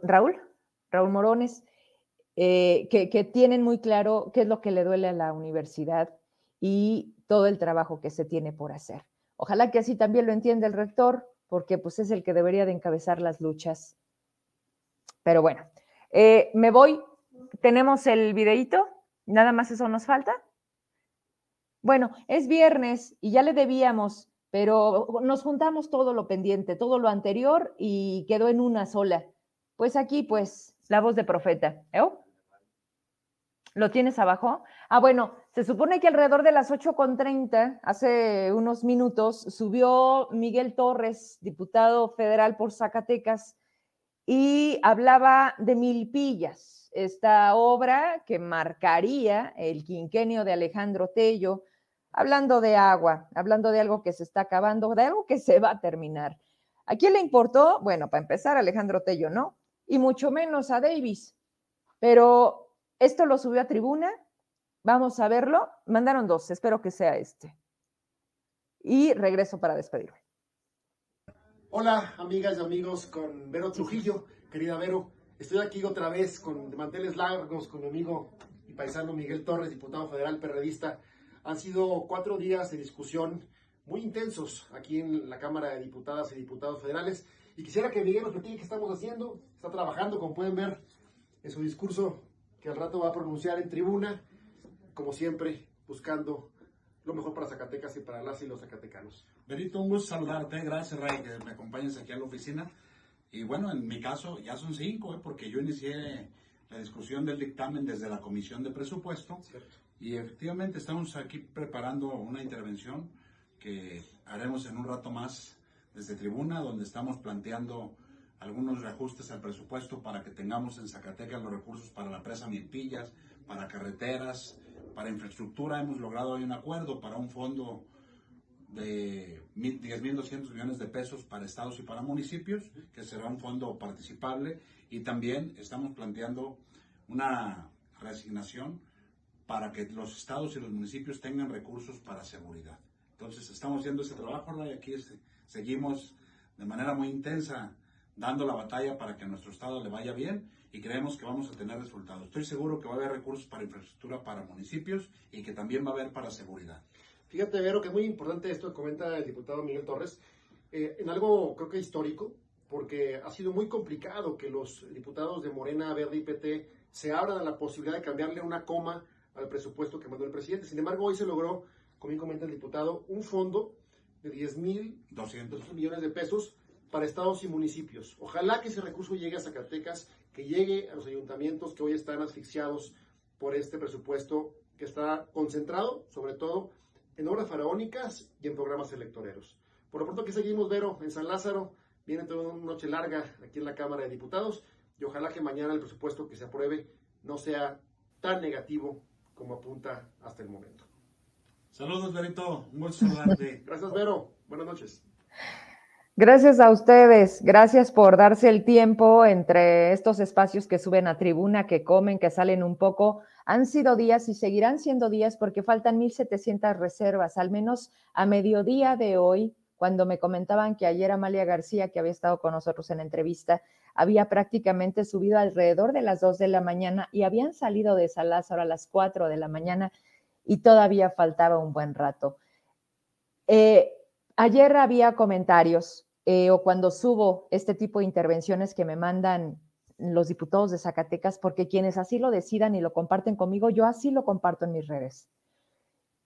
Raúl, Raúl Morones, eh, que, que tienen muy claro qué es lo que le duele a la universidad y todo el trabajo que se tiene por hacer. Ojalá que así también lo entienda el rector, porque pues es el que debería de encabezar las luchas. Pero bueno, eh, me voy. Tenemos el videíto, nada más eso nos falta. Bueno, es viernes y ya le debíamos, pero nos juntamos todo lo pendiente, todo lo anterior y quedó en una sola. Pues aquí, pues, la voz de profeta. ¿eh? ¿Lo tienes abajo? Ah, bueno, se supone que alrededor de las 8.30, hace unos minutos, subió Miguel Torres, diputado federal por Zacatecas, y hablaba de Milpillas, esta obra que marcaría el quinquenio de Alejandro Tello, hablando de agua, hablando de algo que se está acabando, de algo que se va a terminar. ¿A quién le importó? Bueno, para empezar, Alejandro Tello, ¿no? y mucho menos a Davis. Pero esto lo subió a tribuna. Vamos a verlo. Mandaron dos, espero que sea este. Y regreso para despedirme. Hola, amigas y amigos, con Vero Trujillo. Querida Vero, estoy aquí otra vez con manteles largos con mi amigo y paisano Miguel Torres, diputado federal perredista. Han sido cuatro días de discusión muy intensos aquí en la Cámara de Diputadas y Diputados Federales. Y quisiera que Miguel nos platique qué estamos haciendo. Está trabajando, como pueden ver, en su discurso que al rato va a pronunciar en tribuna, como siempre, buscando lo mejor para Zacatecas y para las y los zacatecanos. Benito, un gusto saludarte. Gracias, Ray, que me acompañes aquí a la oficina. Y bueno, en mi caso ya son cinco, ¿eh? porque yo inicié la discusión del dictamen desde la Comisión de Presupuesto. Y efectivamente estamos aquí preparando una intervención que haremos en un rato más desde tribuna, donde estamos planteando algunos reajustes al presupuesto para que tengamos en Zacatecas los recursos para la presa Milpillas, para carreteras, para infraestructura. Hemos logrado hoy un acuerdo para un fondo de 10.200 millones de pesos para estados y para municipios, que será un fondo participable. Y también estamos planteando una reasignación para que los estados y los municipios tengan recursos para seguridad. Entonces estamos haciendo ese trabajo y aquí seguimos de manera muy intensa dando la batalla para que a nuestro estado le vaya bien y creemos que vamos a tener resultados. Estoy seguro que va a haber recursos para infraestructura para municipios y que también va a haber para seguridad. Fíjate, Vero, que es muy importante esto que comenta el diputado Miguel Torres, eh, en algo creo que histórico, porque ha sido muy complicado que los diputados de Morena, Verde y PT se abran a la posibilidad de cambiarle una coma al presupuesto que mandó el presidente. Sin embargo, hoy se logró, como bien comenta el diputado, un fondo de 10 mil millones de pesos para estados y municipios. Ojalá que ese recurso llegue a Zacatecas, que llegue a los ayuntamientos que hoy están asfixiados por este presupuesto que está concentrado, sobre todo, en obras faraónicas y en programas electoreros. Por lo pronto que seguimos, Vero, en San Lázaro, viene toda una noche larga aquí en la Cámara de Diputados y ojalá que mañana el presupuesto que se apruebe no sea tan negativo como apunta hasta el momento. Saludos, Verito. Un gusto saludarte. *laughs* Gracias, Vero. Buenas noches. Gracias a ustedes, gracias por darse el tiempo entre estos espacios que suben a tribuna, que comen, que salen un poco. Han sido días y seguirán siendo días porque faltan 1.700 reservas, al menos a mediodía de hoy, cuando me comentaban que ayer Amalia García, que había estado con nosotros en entrevista, había prácticamente subido alrededor de las 2 de la mañana y habían salido de Salazar a las 4 de la mañana y todavía faltaba un buen rato. Eh, ayer había comentarios eh, o cuando subo este tipo de intervenciones que me mandan los diputados de Zacatecas, porque quienes así lo decidan y lo comparten conmigo, yo así lo comparto en mis redes.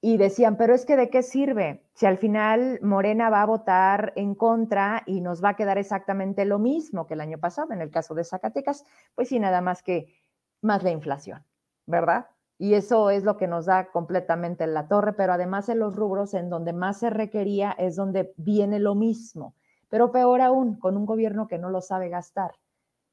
Y decían, pero es que de qué sirve si al final Morena va a votar en contra y nos va a quedar exactamente lo mismo que el año pasado, en el caso de Zacatecas, pues sí, nada más que más la inflación, ¿verdad? Y eso es lo que nos da completamente la torre, pero además en los rubros en donde más se requería es donde viene lo mismo pero peor aún, con un gobierno que no lo sabe gastar,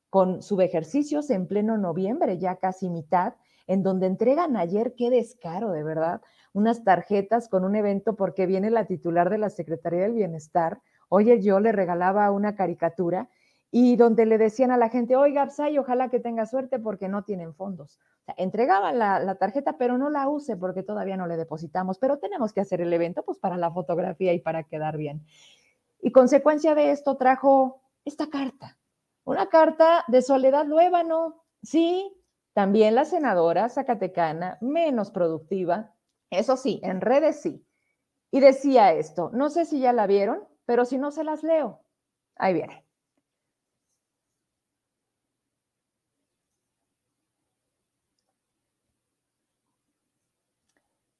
con subejercicios en pleno noviembre, ya casi mitad, en donde entregan ayer, qué descaro, de verdad, unas tarjetas con un evento porque viene la titular de la Secretaría del Bienestar. Oye, yo le regalaba una caricatura y donde le decían a la gente, oiga, Absay, ojalá que tenga suerte porque no tienen fondos. La, la, tarjeta, pero no la use porque todavía no le depositamos, pero tenemos que hacer el evento pues para la fotografía y para quedar bien. Y consecuencia de esto trajo esta carta, una carta de Soledad Luébano, sí, también la senadora zacatecana, menos productiva, eso sí, en redes sí. Y decía esto, no sé si ya la vieron, pero si no se las leo. Ahí viene.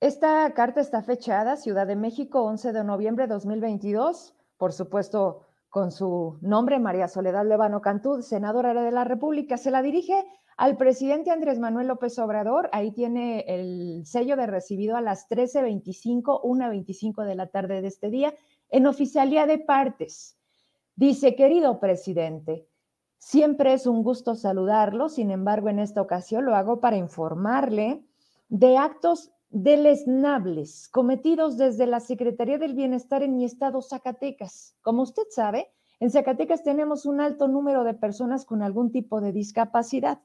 Esta carta está fechada Ciudad de México, 11 de noviembre de 2022 por supuesto, con su nombre, María Soledad Levano Cantú, senadora de la República, se la dirige al presidente Andrés Manuel López Obrador. Ahí tiene el sello de recibido a las 13.25, 1.25 de la tarde de este día, en oficialía de partes. Dice, querido presidente, siempre es un gusto saludarlo, sin embargo, en esta ocasión lo hago para informarle de actos deleznables cometidos desde la Secretaría del Bienestar en mi estado Zacatecas. Como usted sabe, En Zacatecas tenemos un alto número de personas con algún tipo de discapacidad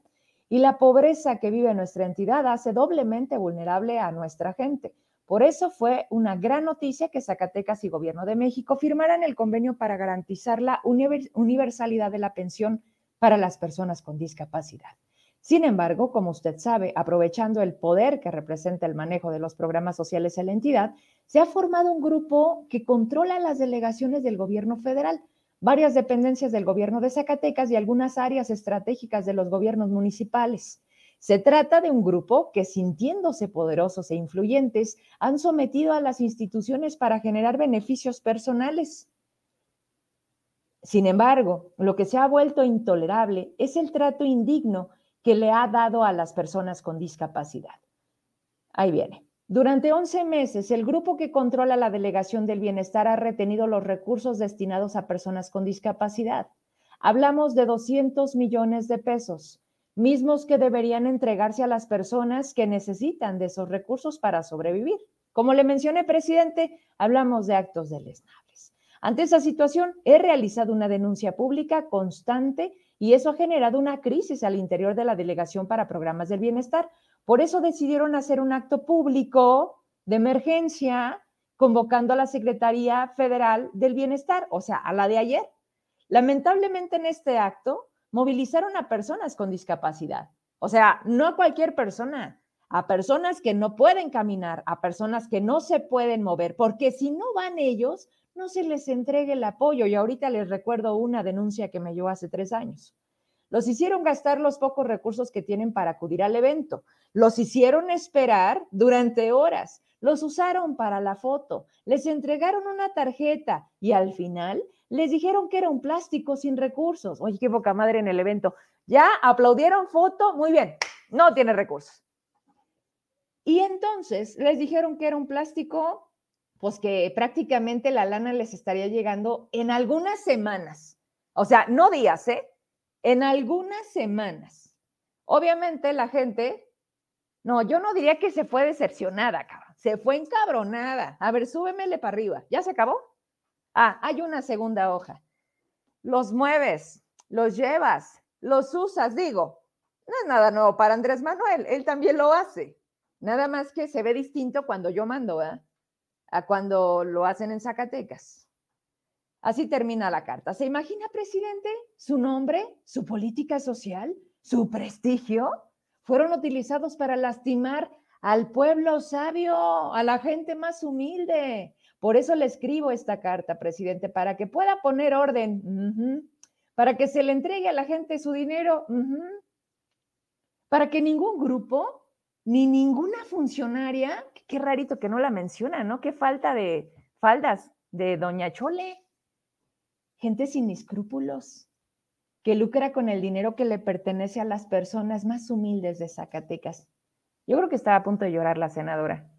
y la pobreza que vive nuestra entidad hace doblemente vulnerable a nuestra gente. Por eso fue una gran noticia que Zacatecas y Gobierno de México firmaran el convenio para garantizar la universalidad de la pensión para las personas con discapacidad. Sin embargo, como usted sabe, aprovechando el poder que representa el manejo de los programas sociales en la entidad, se ha formado un grupo que controla las delegaciones del gobierno federal, varias dependencias del gobierno de Zacatecas y algunas áreas estratégicas de los gobiernos municipales. Se trata de un grupo que, sintiéndose poderosos e influyentes, han sometido a las instituciones para generar beneficios personales. Sin embargo, lo que se ha vuelto intolerable es el trato indigno que le ha dado a las personas con discapacidad. Ahí viene. Durante 11 meses, el grupo que controla la Delegación del Bienestar ha retenido los recursos destinados a personas con discapacidad. Hablamos de 200 millones de pesos mismos que deberían entregarse a las personas que necesitan de esos recursos para sobrevivir. Como le mencioné, presidente, hablamos de actos deleznables. Ante esa situación, he realizado una denuncia pública constante y eso ha generado una crisis al interior de la Delegación para Programas del Bienestar. Por eso decidieron hacer un acto público de emergencia convocando a la Secretaría Federal del Bienestar, o sea, a la de ayer. Lamentablemente en este acto movilizaron a personas con discapacidad. O sea, no a cualquier persona, a personas que no pueden caminar, a personas que no se pueden mover, porque si no van ellos, no se les entregue el apoyo. Y ahorita les recuerdo una denuncia que me llevó hace tres años. Los hicieron gastar los pocos recursos que tienen para acudir al evento. Los hicieron esperar durante horas. Los usaron para la foto. Les entregaron una tarjeta y al final les dijeron que era un plástico sin recursos. Oye, qué poca madre en el evento. Ya aplaudieron foto, muy bien, no tiene recursos. Y entonces les dijeron que era un plástico, pues que prácticamente la lana les estaría llegando en algunas semanas. O sea, no días, ¿eh? En algunas semanas. Obviamente la gente, no, yo no diría que se fue decepcionada, cabrón. Se fue encabronada. A ver, súbemele para arriba. ¿Ya se acabó? Ah, hay una segunda hoja. Los mueves, los llevas, los usas, digo. No es nada nuevo para Andrés Manuel, él también lo hace. Nada más que se ve distinto cuando yo mando, ¿eh? A cuando lo hacen en Zacatecas. Así termina la carta. ¿Se imagina, presidente? Su nombre, su política social, su prestigio fueron utilizados para lastimar al pueblo sabio, a la gente más humilde, por eso le escribo esta carta, presidente, para que pueda poner orden, para que se le entregue a la gente su dinero, para que ningún grupo ni ninguna funcionaria, qué rarito que no la menciona, ¿no? Qué falta de faldas de Doña Chole. Gente sin escrúpulos, que lucra con el dinero que le pertenece a las personas más humildes de Zacatecas. Yo creo que estaba a punto de llorar la senadora.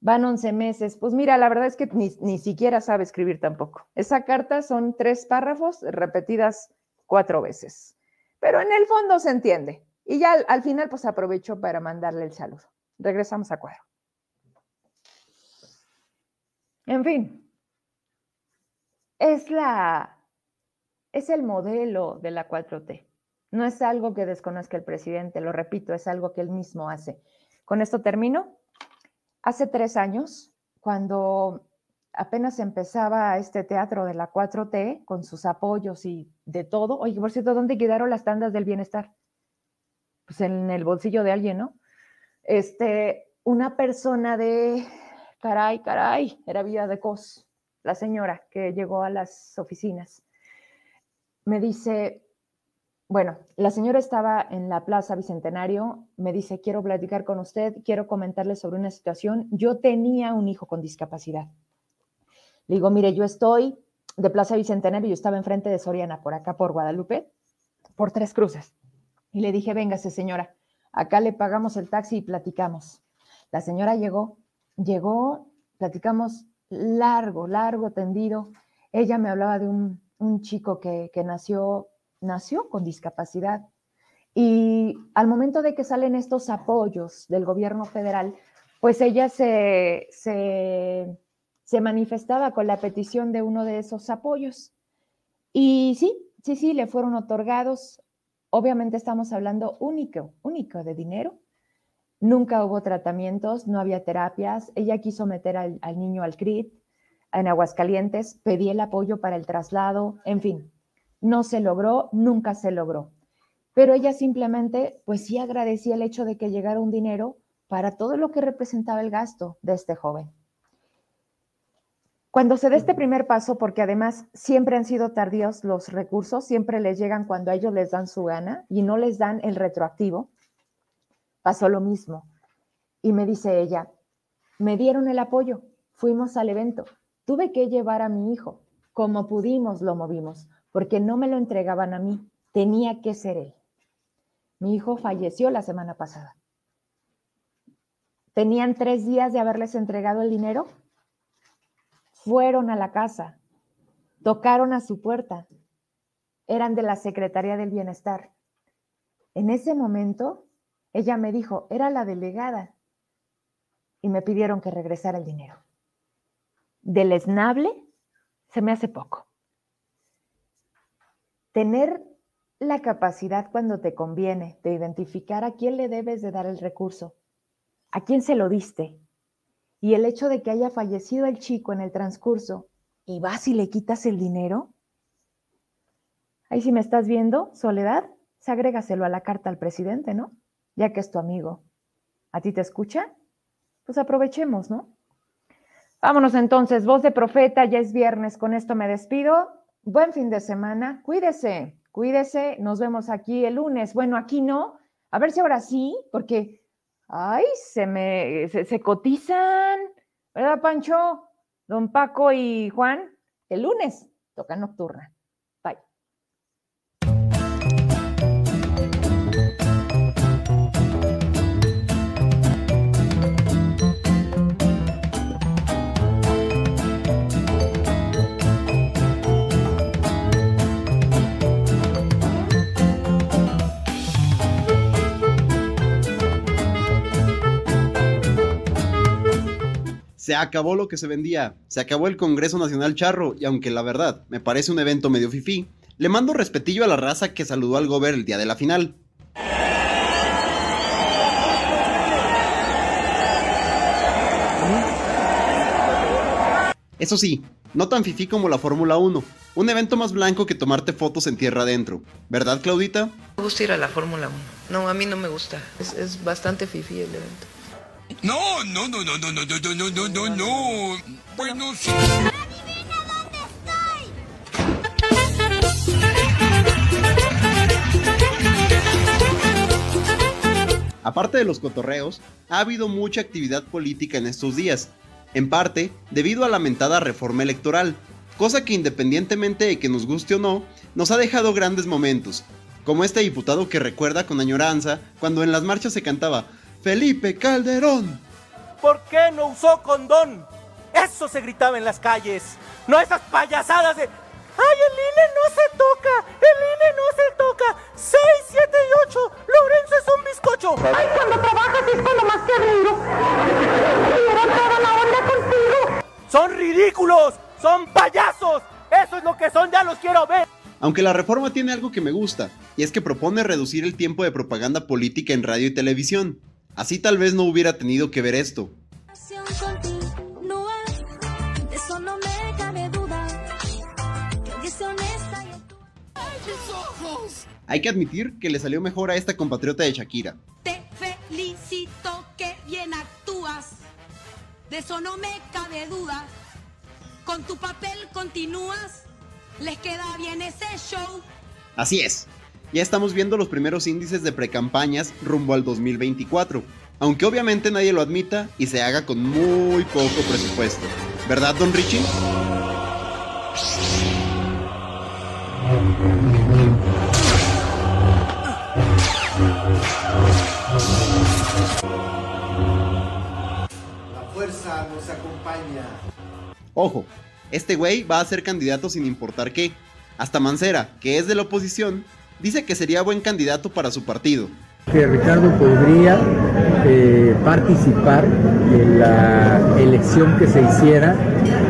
Van 11 meses. Pues mira, la verdad es que ni, siquiera sabe escribir tampoco. Esa carta son tres párrafos repetidas cuatro veces. Pero en el fondo se entiende. Y ya al, final, pues aprovecho para mandarle el saludo. Regresamos a cuadro. En fin, es la, es el modelo de la 4T. No es algo que desconozca el presidente, lo repito, es algo que él mismo hace. Con esto termino. Hace tres años, cuando apenas empezaba este teatro de la 4T con sus apoyos y de todo, oye, por cierto, ¿dónde quedaron las tandas del bienestar? Pues en el bolsillo de alguien, ¿no? Este, una persona de, caray, caray, era Vida de Cos, la señora que llegó a las oficinas, me dice, bueno, la señora estaba en la Plaza Bicentenario, me dice, quiero platicar con usted, quiero comentarle sobre una situación. Yo tenía un hijo con discapacidad. Le digo, mire, yo estoy de Plaza Bicentenario, yo estaba enfrente de Soriana, por acá, por Guadalupe, por tres cruces. Y le dije, véngase señora, acá le pagamos el taxi y platicamos. La señora llegó, llegó, platicamos largo, largo, tendido. Ella me hablaba de un, chico que, que nació nació con discapacidad. Y al momento de que salen estos apoyos del gobierno federal, pues ella se, se, manifestaba con la petición de uno de esos apoyos. Y sí, sí, sí, le fueron otorgados. Obviamente estamos hablando único, único de dinero. Nunca hubo tratamientos, no había terapias. Ella quiso meter al, al niño al CRIT en Aguascalientes, pedí el apoyo para el traslado, en fin, no se logró, nunca se logró. Pero ella simplemente, pues sí agradecía el hecho de que llegara un dinero para todo lo que representaba el gasto de este joven. Cuando se dé este primer paso, porque además siempre han sido tardíos los recursos, siempre les llegan cuando a ellos les dan su gana y no les dan el retroactivo, pasó lo mismo. Y me dice ella, me dieron el apoyo, fuimos al evento, tuve que llevar a mi hijo, como pudimos lo movimos, porque no me lo entregaban a mí, tenía que ser él. Mi hijo falleció la semana pasada. Tenían tres días de haberles entregado el dinero. Fueron a la casa, tocaron a su puerta. Eran de la Secretaría del Bienestar. En ese momento, ella me dijo, era la delegada, y me pidieron que regresara el dinero. Del esnable se me hace poco. Tener la capacidad cuando te conviene de identificar a quién le debes de dar el recurso, a quién se lo diste, y el hecho de que haya fallecido el chico en el transcurso y vas y le quitas el dinero, ahí si me estás viendo, Soledad, se agrégaselo a la carta al presidente, ¿no? Ya que es tu amigo. ¿A ti te escucha? Pues aprovechemos, ¿no? Vámonos entonces, voz de profeta, ya es viernes, con esto me despido. Buen fin de semana, cuídese. Cuídese, nos vemos aquí el lunes. Bueno, aquí no. A ver si ahora sí, porque, ay, se me, se, cotizan, ¿verdad, Pancho? Don Paco y Juan, el lunes toca nocturna. Se acabó lo que se vendía, se acabó el Congreso Nacional Charro y aunque la verdad me parece un evento medio fifí, le mando respetillo a la raza que saludó al gober el día de la final. Eso sí, no tan fifí como la Fórmula 1, un evento más blanco que tomarte fotos en tierra adentro. ¿Verdad, Claudita? Me gusta ir a la Fórmula 1. No, a mí no me gusta. Es, es bastante fifí el evento. No, no, no, no, no, no, no, no, no, no, no. Bueno, sí. Aparte de los cotorreos, ha habido mucha actividad política en estos días, en parte debido a la lamentada reforma electoral, cosa que independientemente de que nos guste o no, nos ha dejado grandes momentos, como este diputado que recuerda con añoranza cuando en las marchas se cantaba Felipe Calderón. ¿Por qué no usó condón? Eso se gritaba en las calles. No esas payasadas de... ¡Ay, el INE no se toca! ¡El INE no se toca! ¡6, 7 y 8! ¡Lorenzo es un bizcocho! ¡Ay, cuando trabajas es cuando más te admiro! ¡Quiero toda la onda contigo! ¡Son ridículos! ¡Son payasos! ¡Eso es lo que son! ¡Ya los quiero ver! Aunque la reforma tiene algo que me gusta, y es que propone reducir el tiempo de propaganda política en radio y televisión. Así tal vez no hubiera tenido que ver esto. Hay que admitir que le salió mejor a esta compatriota de Shakira. Te felicito que bien actúas. De eso no me cabe duda. Con tu papel continúas. Les queda bien ese show. Así es ya estamos viendo los primeros índices de precampañas rumbo al 2024, aunque obviamente nadie lo admita y se haga con muy poco presupuesto. ¿Verdad, don Richie? La fuerza nos acompaña. Ojo, este güey va a ser candidato sin importar qué. Hasta Mancera, que es de la oposición, dice que sería buen candidato para su partido. Que Ricardo podría eh, participar en la elección que se hiciera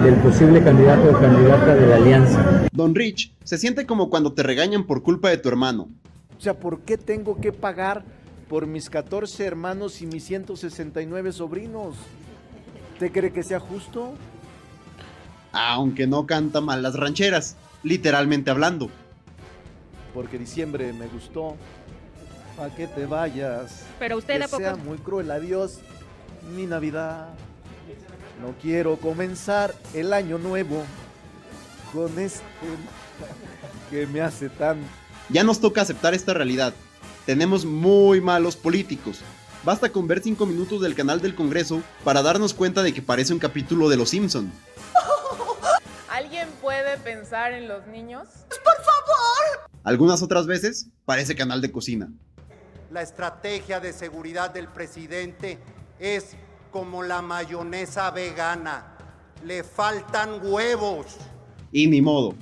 del posible candidato o candidata de la alianza. Don Rich se siente como cuando te regañan por culpa de tu hermano. O sea, ¿por qué tengo que pagar por mis 14 hermanos y mis 169 sobrinos? ¿Usted cree que sea justo? Aunque no canta mal las rancheras, literalmente hablando. Porque diciembre me gustó. ¿A que te vayas? Pero usted que a poco- sea muy cruel, adiós, mi Navidad. No quiero comenzar el año nuevo con este *laughs* que me hace tan... Ya nos toca aceptar esta realidad. Tenemos muy malos políticos. Basta con ver 5 minutos del canal del Congreso para darnos cuenta de que parece un capítulo de Los Simpson. ¿Alguien puede pensar en los niños? Algunas otras veces parece canal de cocina. La estrategia de seguridad del presidente es como la mayonesa vegana. Le faltan huevos. Y ni modo,